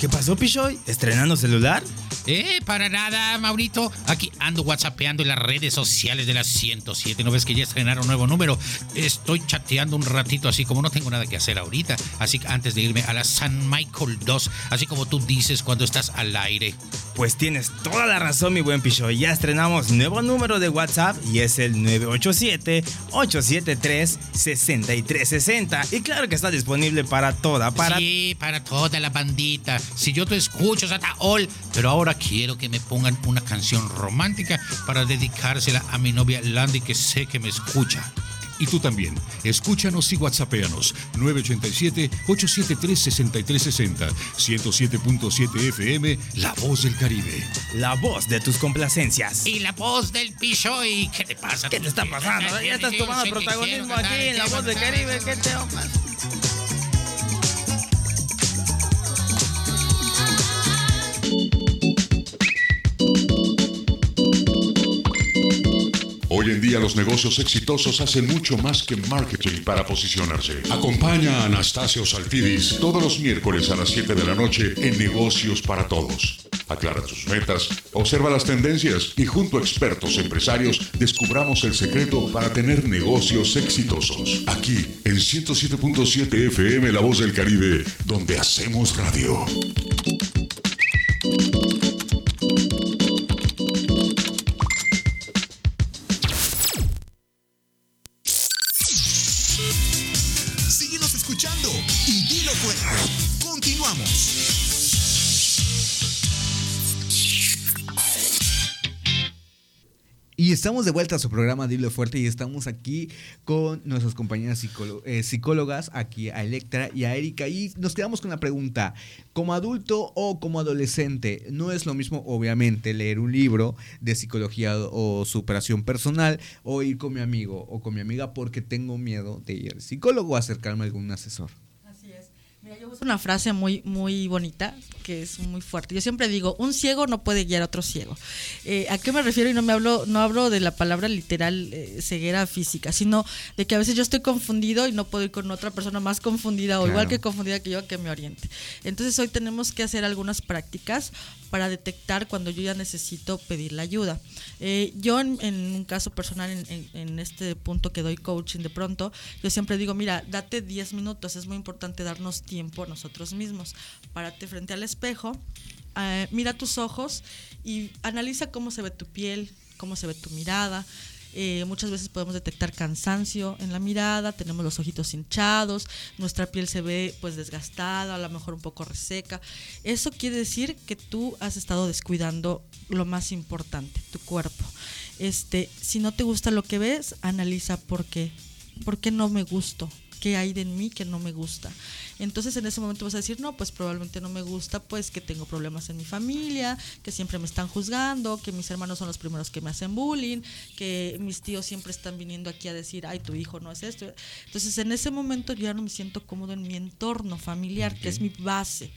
¿Qué pasó, Pichoy? ¿Estrenando celular? Eh, para nada, Maurito. Aquí ando whatsappeando en las redes sociales de las 107. ¿No ves que ya estrenaron un nuevo número? Estoy chateando un ratito así como no tengo nada que hacer ahorita. Así que antes de irme a la San Michael 2, así como tú dices cuando estás al aire. Pues tienes toda la razón, mi buen Pichoy. Ya estrenamos nuevo número de WhatsApp y es el 987-873-6360. Y claro que está disponible para toda, para... Sí, para toda la bandita. Si yo te escucho, Sata All, pero ahora quiero que me pongan una canción romántica para dedicársela a mi novia Landy que sé que me escucha. Y tú también, escúchanos y whatsappeanos 987-873-6360, 107.7 FM, La Voz del Caribe. La voz de tus complacencias. Y la voz del Pichoy. ¿Qué te pasa? ¿Qué te está pasando? Ya estás tomando protagonismo aquí en La Voz del Caribe. ¿Qué te Hoy día los negocios exitosos hacen mucho más que marketing para posicionarse. Acompaña a Anastasio Salfidis todos los miércoles a las 7 de la noche en Negocios para Todos. Aclara tus metas, observa las tendencias y junto a expertos empresarios descubramos el secreto para tener negocios exitosos. Aquí en 107.7 FM La Voz del Caribe, donde hacemos radio. Y estamos de vuelta a su programa Dilo Fuerte y estamos aquí con nuestras compañeras eh, psicólogas, aquí a Electra y a Erika. Y nos quedamos con la pregunta, como adulto o como adolescente, no es lo mismo obviamente leer un libro de psicología o superación personal o ir con mi amigo o con mi amiga porque tengo miedo de ir al psicólogo o acercarme a algún asesor. Es una frase muy, muy bonita, que es muy fuerte. Yo siempre digo, un ciego no puede guiar a otro ciego. Eh, ¿A qué me refiero? Y no me hablo, no hablo de la palabra literal eh, ceguera física, sino de que a veces yo estoy confundido y no puedo ir con otra persona más confundida o igual que confundida que yo que me oriente. Entonces hoy tenemos que hacer algunas prácticas para detectar cuando yo ya necesito pedir la ayuda. Eh, yo en, en un caso personal, en, este punto que doy coaching de pronto, yo siempre digo, mira, date 10 minutos, es muy importante darnos tiempo nosotros mismos. Párate frente al espejo, eh, mira tus ojos y analiza cómo se ve tu piel, cómo se ve tu mirada. Eh, muchas veces podemos detectar cansancio en la mirada, tenemos los ojitos hinchados, nuestra piel se ve pues desgastada, a lo mejor un poco reseca. Eso quiere decir que tú has estado descuidando lo más importante, tu cuerpo. Este, si no te gusta lo que ves, analiza por qué. ¿Por qué no me gusto? ¿Qué hay de mí que no me gusta? Entonces en ese momento vas a decir, no, pues probablemente no me gusta, pues que tengo problemas en mi familia, que siempre me están juzgando, que mis hermanos son los primeros que me hacen bullying, que mis tíos siempre están viniendo aquí a decir, ay, tu hijo no es esto. Entonces en ese momento yo ya no me siento cómodo en mi entorno familiar, que es mi base.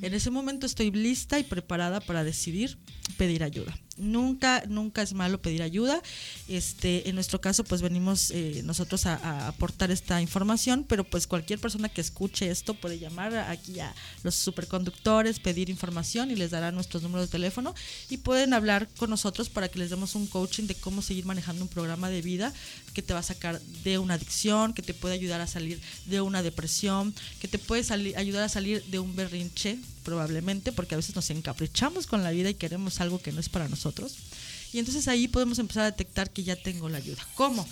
En ese momento estoy lista y preparada para decidir pedir ayuda. Nunca, nunca es malo pedir ayuda. Este, en nuestro caso, pues venimos eh, nosotros a, a aportar esta información, pero pues cualquier persona que escuche esto puede llamar aquí a los superconductores, pedir información y les dará nuestros números de teléfono y pueden hablar con nosotros para que les demos un coaching de cómo seguir manejando un programa de vida que te va a sacar de una adicción, que te puede ayudar a salir de una depresión, que te puede ayudar a salir de un berrinche probablemente, porque a veces nos encaprichamos con la vida y queremos algo que no es para nosotros. Y entonces ahí podemos empezar a detectar que ya tengo la ayuda. ¿Cómo?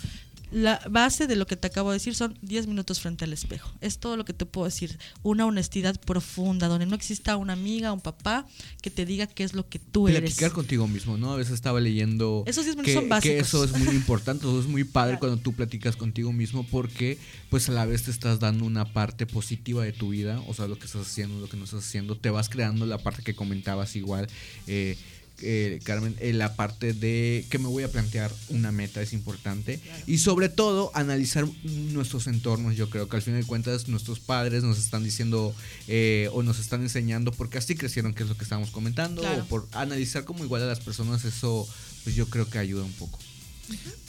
La base de lo que te acabo de decir son 10 minutos frente al espejo. Es todo lo que te puedo decir. Una honestidad profunda, donde no exista una amiga, un papá que te diga qué es lo que tú eres. Platicar contigo mismo, ¿no? A veces estaba leyendo Esos diez minutos que, son básicos. que eso es muy importante, eso es muy padre cuando tú platicas contigo mismo porque pues a la vez te estás dando una parte positiva de tu vida, o sea, lo que estás haciendo, lo que no estás haciendo, te vas creando la parte que comentabas igual. eh, eh, Carmen, eh, la parte de que me voy a plantear una meta es importante y sobre todo analizar nuestros entornos. Yo creo que al fin de cuentas nuestros padres nos están diciendo eh, o nos están enseñando porque así crecieron, que es lo que estábamos comentando, Claro. o por analizar como igual a las personas, eso pues yo creo que ayuda un poco.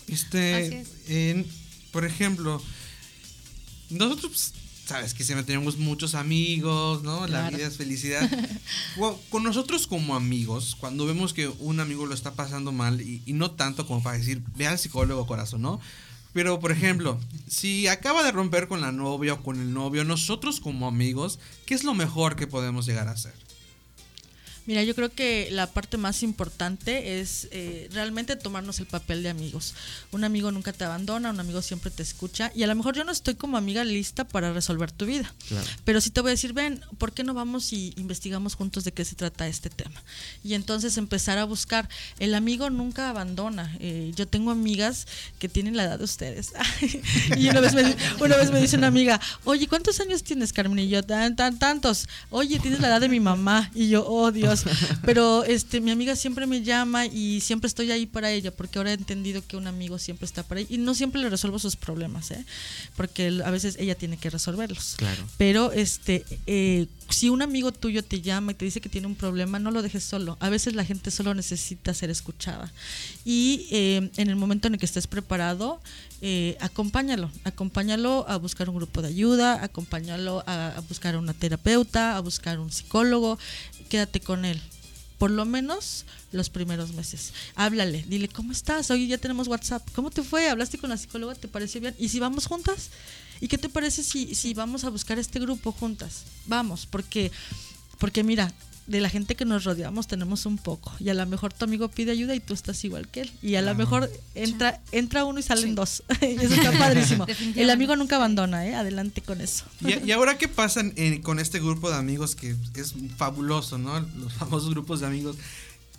Este, en- por ejemplo, nosotros, pues, sabes que siempre tenemos muchos amigos, ¿no? La Claro. vida es felicidad. Con nosotros como amigos, cuando vemos que un amigo lo está pasando mal, y, y no tanto como para decir, ve al psicólogo corazón, ¿no? Pero, por ejemplo, si acaba de romper con la novia o con el novio, nosotros como amigos, ¿qué es lo mejor que podemos llegar a hacer? Mira, yo creo que la parte más importante es eh, realmente tomarnos el papel de amigos. Un amigo nunca te abandona, un amigo siempre te escucha y a lo mejor yo no estoy como amiga lista para resolver tu vida. Pero sí te voy a decir, ven, ¿por qué no vamos y investigamos juntos de qué se trata este tema? Y entonces empezar a buscar. El amigo nunca abandona. Eh, yo tengo amigas que tienen la edad de ustedes. y una vez, me, una vez me dice una amiga, oye, ¿cuántos años tienes, Carmen? Y yo, tan, tan, tantos. Oye, tienes la edad de mi mamá. Y yo, oh Dios. Pero este, mi amiga siempre me llama y siempre estoy ahí para ella, porque ahora he entendido que un amigo siempre está para ella. Y no siempre le resuelvo sus problemas, ¿eh? Porque a veces ella tiene que resolverlos. Claro. Pero este, eh, si un amigo tuyo te llama y te dice que tiene un problema, no lo dejes solo. A veces la gente solo necesita ser escuchada. Y eh, en el momento en el que estés preparado, eh, acompáñalo. Acompáñalo a buscar un grupo de ayuda, acompáñalo a, a buscar a una terapeuta, a buscar un psicólogo. Quédate con él. Por lo menos los primeros meses. Háblale, dile, ¿cómo estás? Oye, ya tenemos WhatsApp. ¿Cómo te fue? ¿Hablaste con la psicóloga? ¿Te pareció bien? ¿Y si vamos juntas? ¿Y qué te parece si, si vamos a buscar este grupo juntas? Vamos, porque, porque mira, de la gente que nos rodeamos tenemos un poco. Y a lo mejor tu amigo pide ayuda y tú estás igual que él. Y a lo mejor entra, entra uno y salen dos. y eso está padrísimo. El amigo nunca abandona, ¿eh? Adelante con eso. ¿Y, y ahora qué pasa en- con este grupo de amigos que es fabuloso, ¿no? Los famosos grupos de amigos.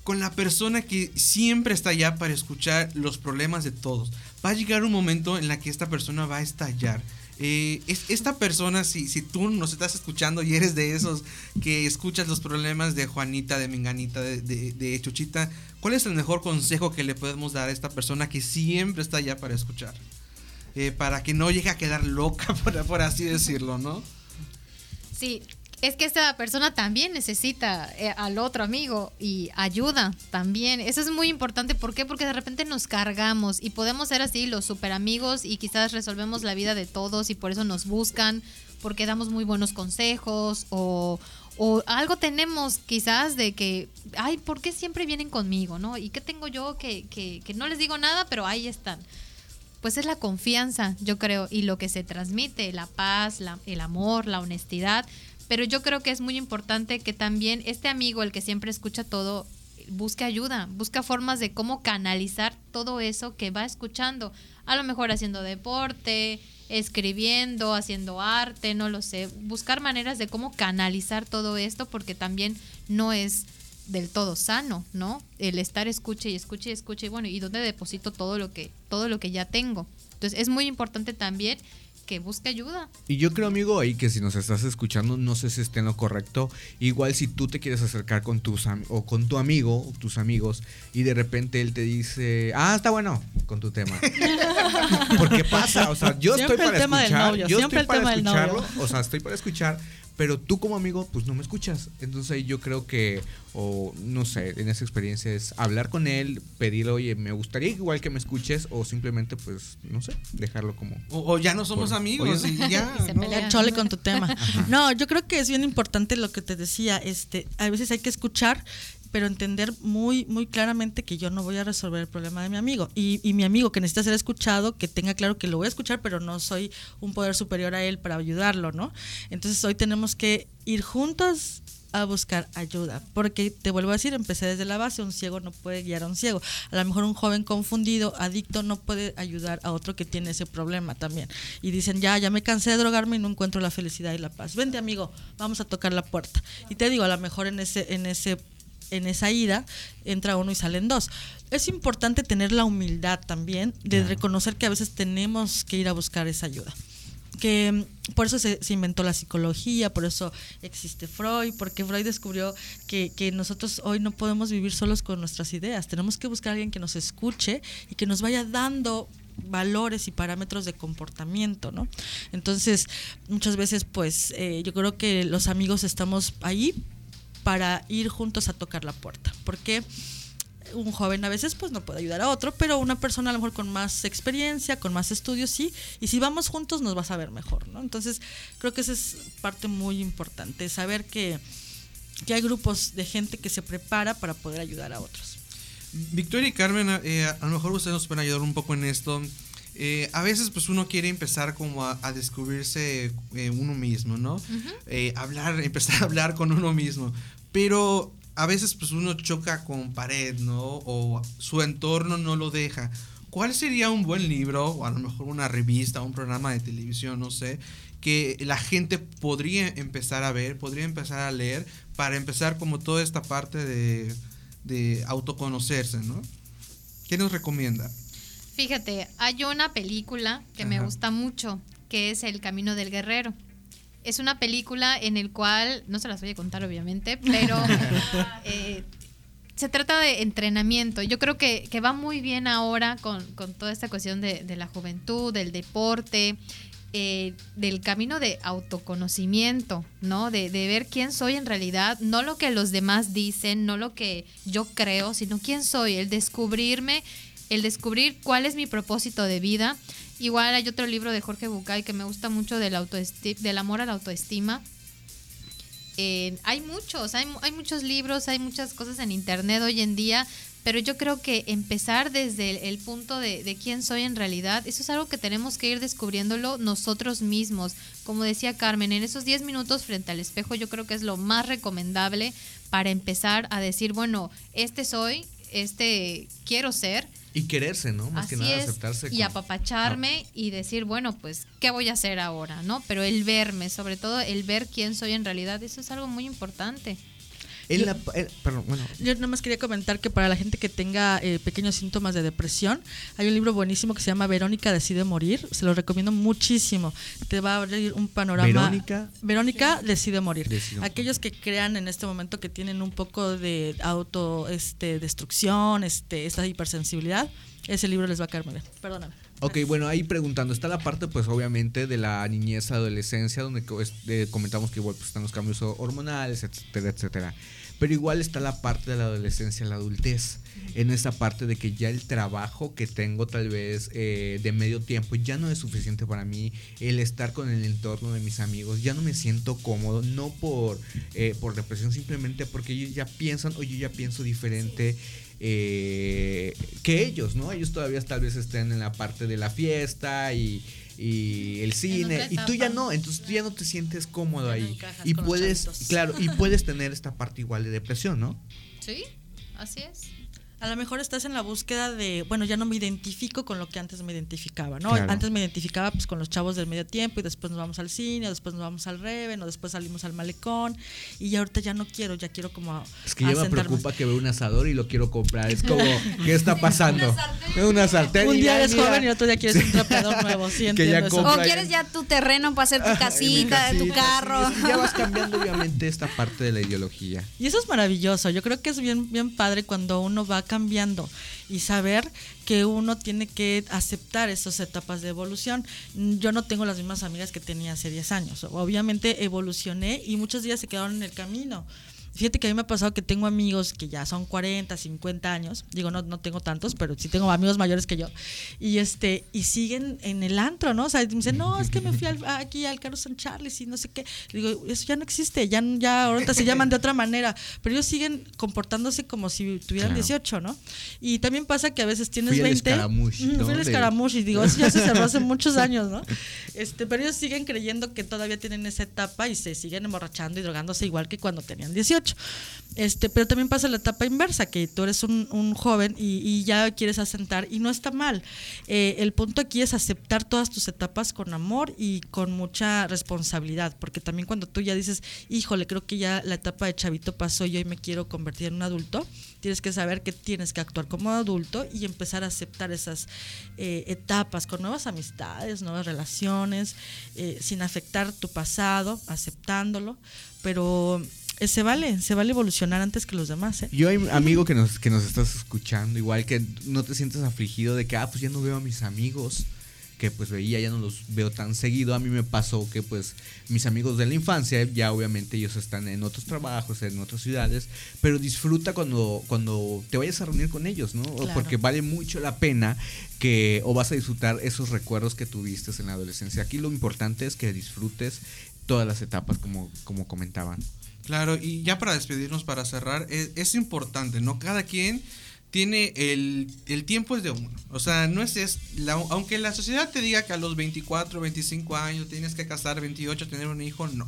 Con la persona que siempre está allá para escuchar los problemas de todos. Va a llegar un momento en la que esta persona va a estallar. Eh, es- esta persona, si, si tú nos estás escuchando y eres de esos que escuchas los problemas de Juanita, de Menganita, de, Chuchita, ¿cuál es el mejor consejo que le podemos dar a esta persona que siempre está allá para escuchar? Eh, para que no llegue a quedar loca, por así decirlo, ¿no? Sí, es que esta persona también necesita eh, al otro amigo y ayuda también. Eso es muy importante. ¿Por qué? Porque de repente nos cargamos y podemos ser así los super amigos y quizás resolvemos la vida de todos y por eso nos buscan, porque damos muy buenos consejos o, o algo tenemos quizás de que, ay, ¿por qué siempre vienen conmigo? ¿No? ¿Y qué tengo yo que, que, no les digo nada, pero ahí están? Pues es la confianza, yo creo, y lo que se transmite, la paz, el amor, la honestidad. Pero yo creo que es muy importante que también este amigo, el que siempre escucha todo, busque ayuda, busca formas de cómo canalizar todo eso que va escuchando. A lo mejor haciendo deporte, escribiendo, haciendo arte, no lo sé. Buscar maneras de cómo canalizar todo esto porque también no es del todo sano, ¿no? El estar escuche y escuche y escuche y bueno, ¿y dónde deposito todo lo que todo lo que ya tengo? Entonces, es muy importante también que busque ayuda. Y yo creo, amigo, ahí que si nos estás escuchando, no sé si esté en lo correcto. Igual si tú te quieres acercar con tus o con tu amigo, o tus amigos, y de repente él te dice, ah, está bueno con tu tema. Porque pasa, o sea, yo Siempre estoy para el tema del escuchar, novio, yo siempre estoy el para tema del escucharlo, novio. o sea, estoy para escuchar, pero tú como amigo, pues no me escuchas. Entonces ahí yo creo que, o no sé, en esa experiencia es hablar con él, pedirle, oye, me gustaría igual que me escuches, o simplemente, pues, no sé, dejarlo como. O, o ya no somos Por- amigos Oye, y ya. Se ¿no? chole con tu tema. No, yo creo que es bien importante lo que te decía. Este, a veces hay que escuchar, pero entender muy, muy claramente que yo no voy a resolver el problema de mi amigo. Y, y mi amigo que necesita ser escuchado, que tenga claro que lo voy a escuchar, pero no soy un poder superior a él para ayudarlo, ¿no? Entonces hoy tenemos que ir juntos a buscar ayuda, porque te vuelvo a decir, empecé desde la base, un ciego no puede guiar a un ciego. A lo mejor un joven confundido, adicto, no puede ayudar a otro que tiene ese problema también. Y dicen, ya, ya me cansé de drogarme y no encuentro la felicidad y la paz. Vente, amigo, vamos a tocar la puerta. Y te digo, a lo mejor en ese, en ese en esa ida entra uno y salen dos. Es importante tener la humildad también de reconocer que a veces tenemos que ir a buscar esa ayuda. Que mm, por eso se, se inventó la psicología, por eso existe Freud, porque Freud descubrió que, que nosotros hoy no podemos vivir solos con nuestras ideas. Tenemos que buscar a alguien que nos escuche y que nos vaya dando valores y parámetros de comportamiento, ¿no? Entonces, muchas veces, pues, eh, yo creo que los amigos estamos ahí para ir juntos a tocar la puerta. Porque un joven a veces pues no puede ayudar a otro, pero una persona a lo mejor con más experiencia, con más estudios, sí, y si vamos juntos nos vas a ver mejor, ¿no? Entonces creo que esa es parte muy importante, saber que, que hay grupos de gente que se prepara para poder ayudar a otros. Victoria y Carmen, eh, a lo mejor ustedes nos pueden ayudar un poco en esto. Eh, a veces pues uno quiere empezar como a, a descubrirse eh, uno mismo, ¿no? Hablar, empezar a hablar con uno mismo. Pero a veces pues uno choca con pared, ¿no? O su entorno no lo deja. ¿Cuál sería un buen libro, o a lo mejor una revista, un programa de televisión, no sé, que la gente podría empezar a ver, podría empezar a leer, para empezar como toda esta parte de, de autoconocerse, ¿no? ¿Qué nos recomienda? Fíjate, hay una película que me gusta mucho, que es El Camino del Guerrero. Es una película en el cual, no se las voy a contar obviamente, pero eh, se trata de entrenamiento. Yo creo que, que va muy bien ahora con, con toda esta cuestión de, de la juventud, del deporte, eh, del camino de autoconocimiento, ¿no? De, de ver quién soy en realidad, no lo que los demás dicen, no lo que yo creo, sino quién soy, el descubrirme, el descubrir cuál es mi propósito de vida. Igual hay otro libro de Jorge Bucay que me gusta mucho del, del amor a la autoestima. Eh, hay muchos, hay, hay muchos libros, hay muchas cosas en internet hoy en día, pero yo creo que empezar desde el, punto de, de quién soy en realidad, eso es algo que tenemos que ir descubriéndolo nosotros mismos. Como decía Carmen, en esos 10 minutos frente al espejo yo creo que es lo más recomendable para empezar a decir, bueno, este soy, este quiero ser. Y quererse, ¿no? Más Así que nada es, aceptarse. y apapacharme y decir, bueno, pues, ¿qué voy a hacer ahora? ¿No? Pero el verme, sobre todo el ver quién soy en realidad, eso es algo muy importante. En la, eh, perdón, bueno, Yo nada más quería comentar que para la gente que tenga eh, pequeños síntomas de depresión, hay un libro buenísimo que se llama Verónica decide morir. Se lo recomiendo muchísimo. Te va a abrir un panorama. Verónica. Verónica decide morir. Decide morir. Aquellos que crean en este momento que tienen un poco de auto este, destrucción, este, esta hipersensibilidad, ese libro les va a caer muy bien. Perdóname. Ok, bueno, ahí preguntando, está la parte pues obviamente de la niñez, adolescencia, donde co- es- eh, comentamos que igual pues, están los cambios hormonales, etcétera, etcétera. Pero igual está la parte de la adolescencia, la adultez, en esa parte de que ya el trabajo que tengo tal vez eh, de medio tiempo ya no es suficiente para mí, el estar con el entorno de mis amigos, ya no me siento cómodo, no por, eh, por depresión, simplemente porque ellos ya piensan o yo ya pienso diferente eh, que ellos, ¿no? Ellos todavía tal vez estén en la parte de la fiesta y, y el cine y tú ya no, entonces tú ya no te sientes cómodo ahí y puedes, claro, y puedes tener esta parte igual de depresión, ¿no? Sí, así es. A lo mejor estás en la búsqueda de, bueno, ya no me identifico con lo que antes me identificaba, ¿no? Claro. Antes me identificaba pues con los chavos del medio tiempo y después nos vamos al cine, o después nos vamos al Reven, o después salimos al malecón y ya ahorita ya no quiero, ya quiero como a- Es que ya me preocupa que veo un asador y lo quiero comprar. Es como, ¿qué está pasando? Una sartén. Un día eres joven y otro día quieres un trapeador nuevo, sí Que entiendo ya eso. O quieres ya tu terreno para hacer tu casita, tu carro. sí, ya vas cambiando obviamente esta parte de la ideología. Y eso es maravilloso. Yo creo que es bien, bien padre cuando uno va cambiando y saber que uno tiene que aceptar esas etapas de evolución. Yo no tengo las mismas amigas que tenía hace 10 años. Obviamente evolucioné y muchos días se quedaron en el camino. Fíjate que a mí me ha pasado que tengo amigos que ya son 40, 50 años. Digo, no, no tengo tantos, pero sí tengo amigos mayores que yo. Y este y siguen en el antro, ¿no? O sea, me dicen, no, es que me fui al- aquí al Carlos San Charles y no sé qué. Digo, eso ya no existe, ya, ya ahorita se llaman de otra manera. Pero ellos siguen comportándose como si tuvieran Claro. 18, ¿no? Y también pasa que a veces tienes Fui al 20. Escaramuche, Ujú, ¿no? Fui al De- escaramuche y digo, eso ya se cerró hace muchos años, ¿no? Este, pero ellos siguen creyendo que todavía tienen esa etapa y se siguen emborrachando y drogándose igual que cuando tenían 18. Este, pero también pasa la etapa inversa, que tú eres un, joven y, y ya quieres asentar y no está mal. Eh, el punto aquí es aceptar todas tus etapas con amor y con mucha responsabilidad, porque también cuando tú ya dices, híjole, creo que ya la etapa de chavito pasó y hoy me quiero convertir en un adulto, tienes que saber que tienes que actuar como adulto y empezar a aceptar esas eh, etapas con nuevas amistades, nuevas relaciones, eh, sin afectar tu pasado, aceptándolo, pero eh, se vale, se vale evolucionar antes que los demás. ¿eh? Yo hay amigo que nos, que nos estás escuchando, igual que no te sientes afligido de que, ah, pues ya no veo a mis amigos que pues veía, ya no los veo tan seguido. A mí me pasó que pues mis amigos de la infancia, ya obviamente ellos están en otros trabajos, en otras ciudades, pero disfruta cuando, cuando te vayas a reunir con ellos, ¿no? Claro. Porque vale mucho la pena que o vas a disfrutar esos recuerdos que tuviste en la adolescencia. Aquí lo importante es que disfrutes todas las etapas como, como comentaban. Claro, y ya para despedirnos, para cerrar, es, es importante, ¿no? Cada quien tiene el, el tiempo es de uno. O sea, no es, es la- aunque la sociedad te diga que a los 24, 25 años tienes que casar, 28, tener un hijo, no.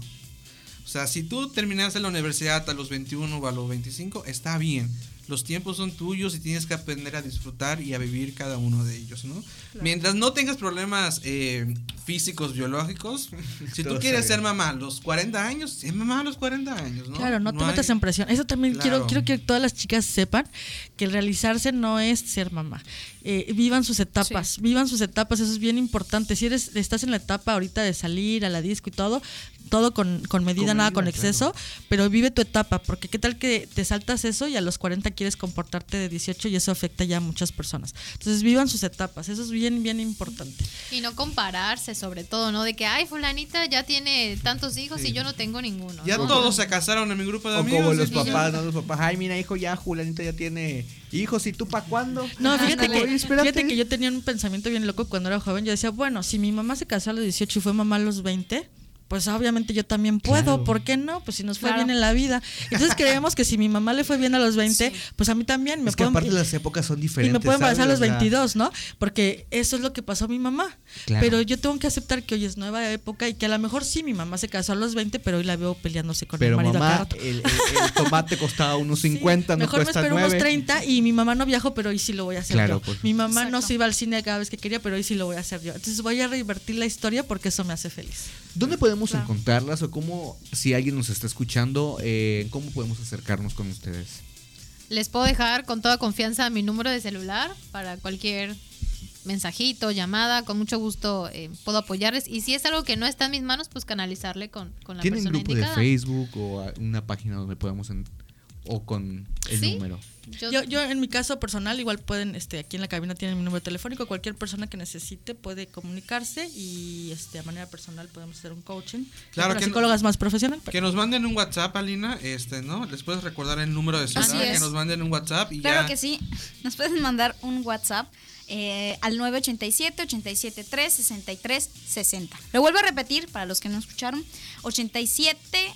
O sea, si tú terminaste la universidad a los 21 o a los 25, está bien. Los tiempos son tuyos y tienes que aprender a disfrutar y a vivir cada uno de ellos, ¿no? Mientras no tengas problemas eh, físicos, biológicos, si tú quieres ser mamá a los 40 años, sé mamá a los 40 años, ¿no? Claro, no, te hay- metas en presión. Eso también quiero, Claro. quiero que todas las chicas sepan que el realizarse no es ser mamá. Eh, vivan sus etapas, vivan sus etapas, eso es bien importante. Si eres, estás en la etapa ahorita de salir a la disco y todo, todo con, con medida, Con nada medida, con exceso, pero vive tu etapa, porque qué tal que te saltas eso y a los 40 quieres comportarte de 18 y eso afecta ya a muchas personas. Entonces vivan sus etapas, eso es bien, bien importante. Y no compararse, sobre todo, ¿no? De que, ay, fulanita ya tiene tantos hijos y yo no tengo ninguno. Ya ¿no? todos se casaron en mi grupo de O amigos. como los papás, ¿no? Los papás, ay, mira, hijo, ya Julanita ya tiene hijos, ¿y tú para cuándo? No, fíjate que, fíjate que yo tenía un pensamiento bien loco cuando era joven. Yo decía, bueno, si mi mamá se casó a los 18 y fue mamá a los 20, pues obviamente yo también puedo. Claro. ¿Por qué no? Pues si nos fue Claro. bien en la vida. Entonces creemos que si mi mamá le fue bien a los 20, pues a mí también me Es que puedo- aparte las épocas son y diferentes. me puedo embarazar a los ¿sabes? O sea, 22, ¿no? Porque eso es lo que pasó a mi mamá. Claro. Pero yo tengo que aceptar que hoy es nueva época y que a lo mejor sí mi mamá se casó a los 20, pero hoy la veo peleándose con Pero el marido a cada mamá, rato. el, el- el tomate costaba unos 50, no Mejor me cuesta espero 9. unos 30 y mi mamá no viajó, pero hoy sí lo voy a hacer Claro, yo. pues. Mi mamá no se iba al cine cada vez que quería, pero hoy sí lo voy a hacer yo. Entonces voy a revertir la historia porque eso me hace feliz. ¿Dónde podemos Claro. encontrarlas o cómo, si alguien nos está escuchando, eh, cómo podemos acercarnos con ustedes? Les puedo dejar con toda confianza mi número de celular para cualquier mensajito, llamada, con mucho gusto eh, puedo apoyarles. Y si es algo que no está en mis manos, pues canalizarle con, con la ¿Tienen persona grupo indicada. de Facebook o una página donde podamos o con el Sí. número? Yo- Yo, yo en mi caso personal, igual pueden, este, aquí en la cabina tienen mi número telefónico, cualquier persona que necesite puede comunicarse y este, de manera personal podemos hacer un coaching. Claro que- psicólogas más profesional. Que nos manden un WhatsApp, Alina, este, ¿no? Les puedes recordar el número de celular, Así es. que nos manden un WhatsApp y Claro ya. que sí. Nos pueden mandar un WhatsApp eh, al 987-873-6360. Lo vuelvo a repetir para los que no escucharon. 87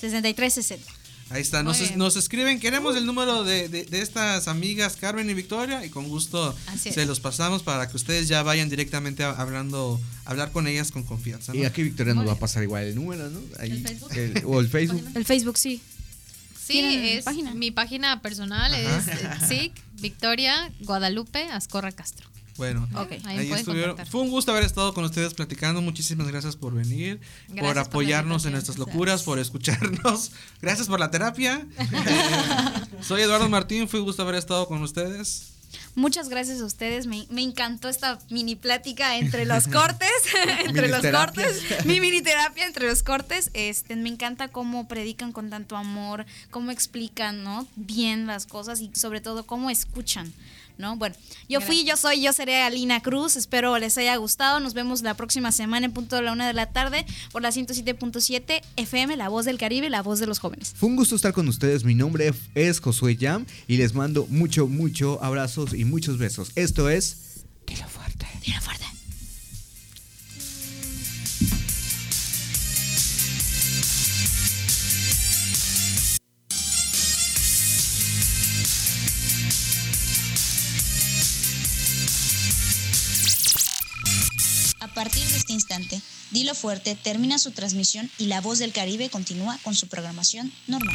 987-873-6360. Ahí está, nos, escriben, queremos el número de, de- de estas amigas Carmen y Victoria y con gusto se los pasamos para que ustedes ya vayan directamente a- hablando, hablar con ellas con confianza. ¿no? Y aquí Victoria nos va a pasar igual el número, ¿no? Ahí, ¿El Facebook? el- o el Facebook. El Facebook, sí. Sí, ¿Tienen es página? mi página personal Ajá. es eh, SIC Victoria Guadalupe Ascorra Castro. Bueno, Ok, ahí ahí estuvieron. contactar. Fue un gusto haber estado con ustedes platicando. Muchísimas gracias por venir, Gracias por por apoyarnos en invitación. nuestras locuras, por escucharnos. Gracias por la terapia. Soy Eduardo Martín, fue un gusto haber estado con ustedes. Muchas gracias a ustedes. Me, me encantó esta mini plática entre los cortes. entre los cortes. Mi mini terapia entre los cortes. Este, me encanta cómo predican con tanto amor, cómo explican, ¿no? Bien las cosas y sobre todo cómo escuchan. ¿No? Bueno, yo fui, yo soy, yo seré Alina Cruz. Espero les haya gustado. Nos vemos la próxima semana en punto de la una de la tarde por la 107.7 FM, La Voz del Caribe, La Voz de los Jóvenes. Fue un gusto estar con ustedes. Mi nombre es Josué Yam y les mando mucho, mucho abrazos y muchos besos. Esto es Dilo fuerte. Dilo fuerte. Partir de este instante, Dilo Fuerte termina su transmisión y La Voz del Caribe continúa con su programación normal.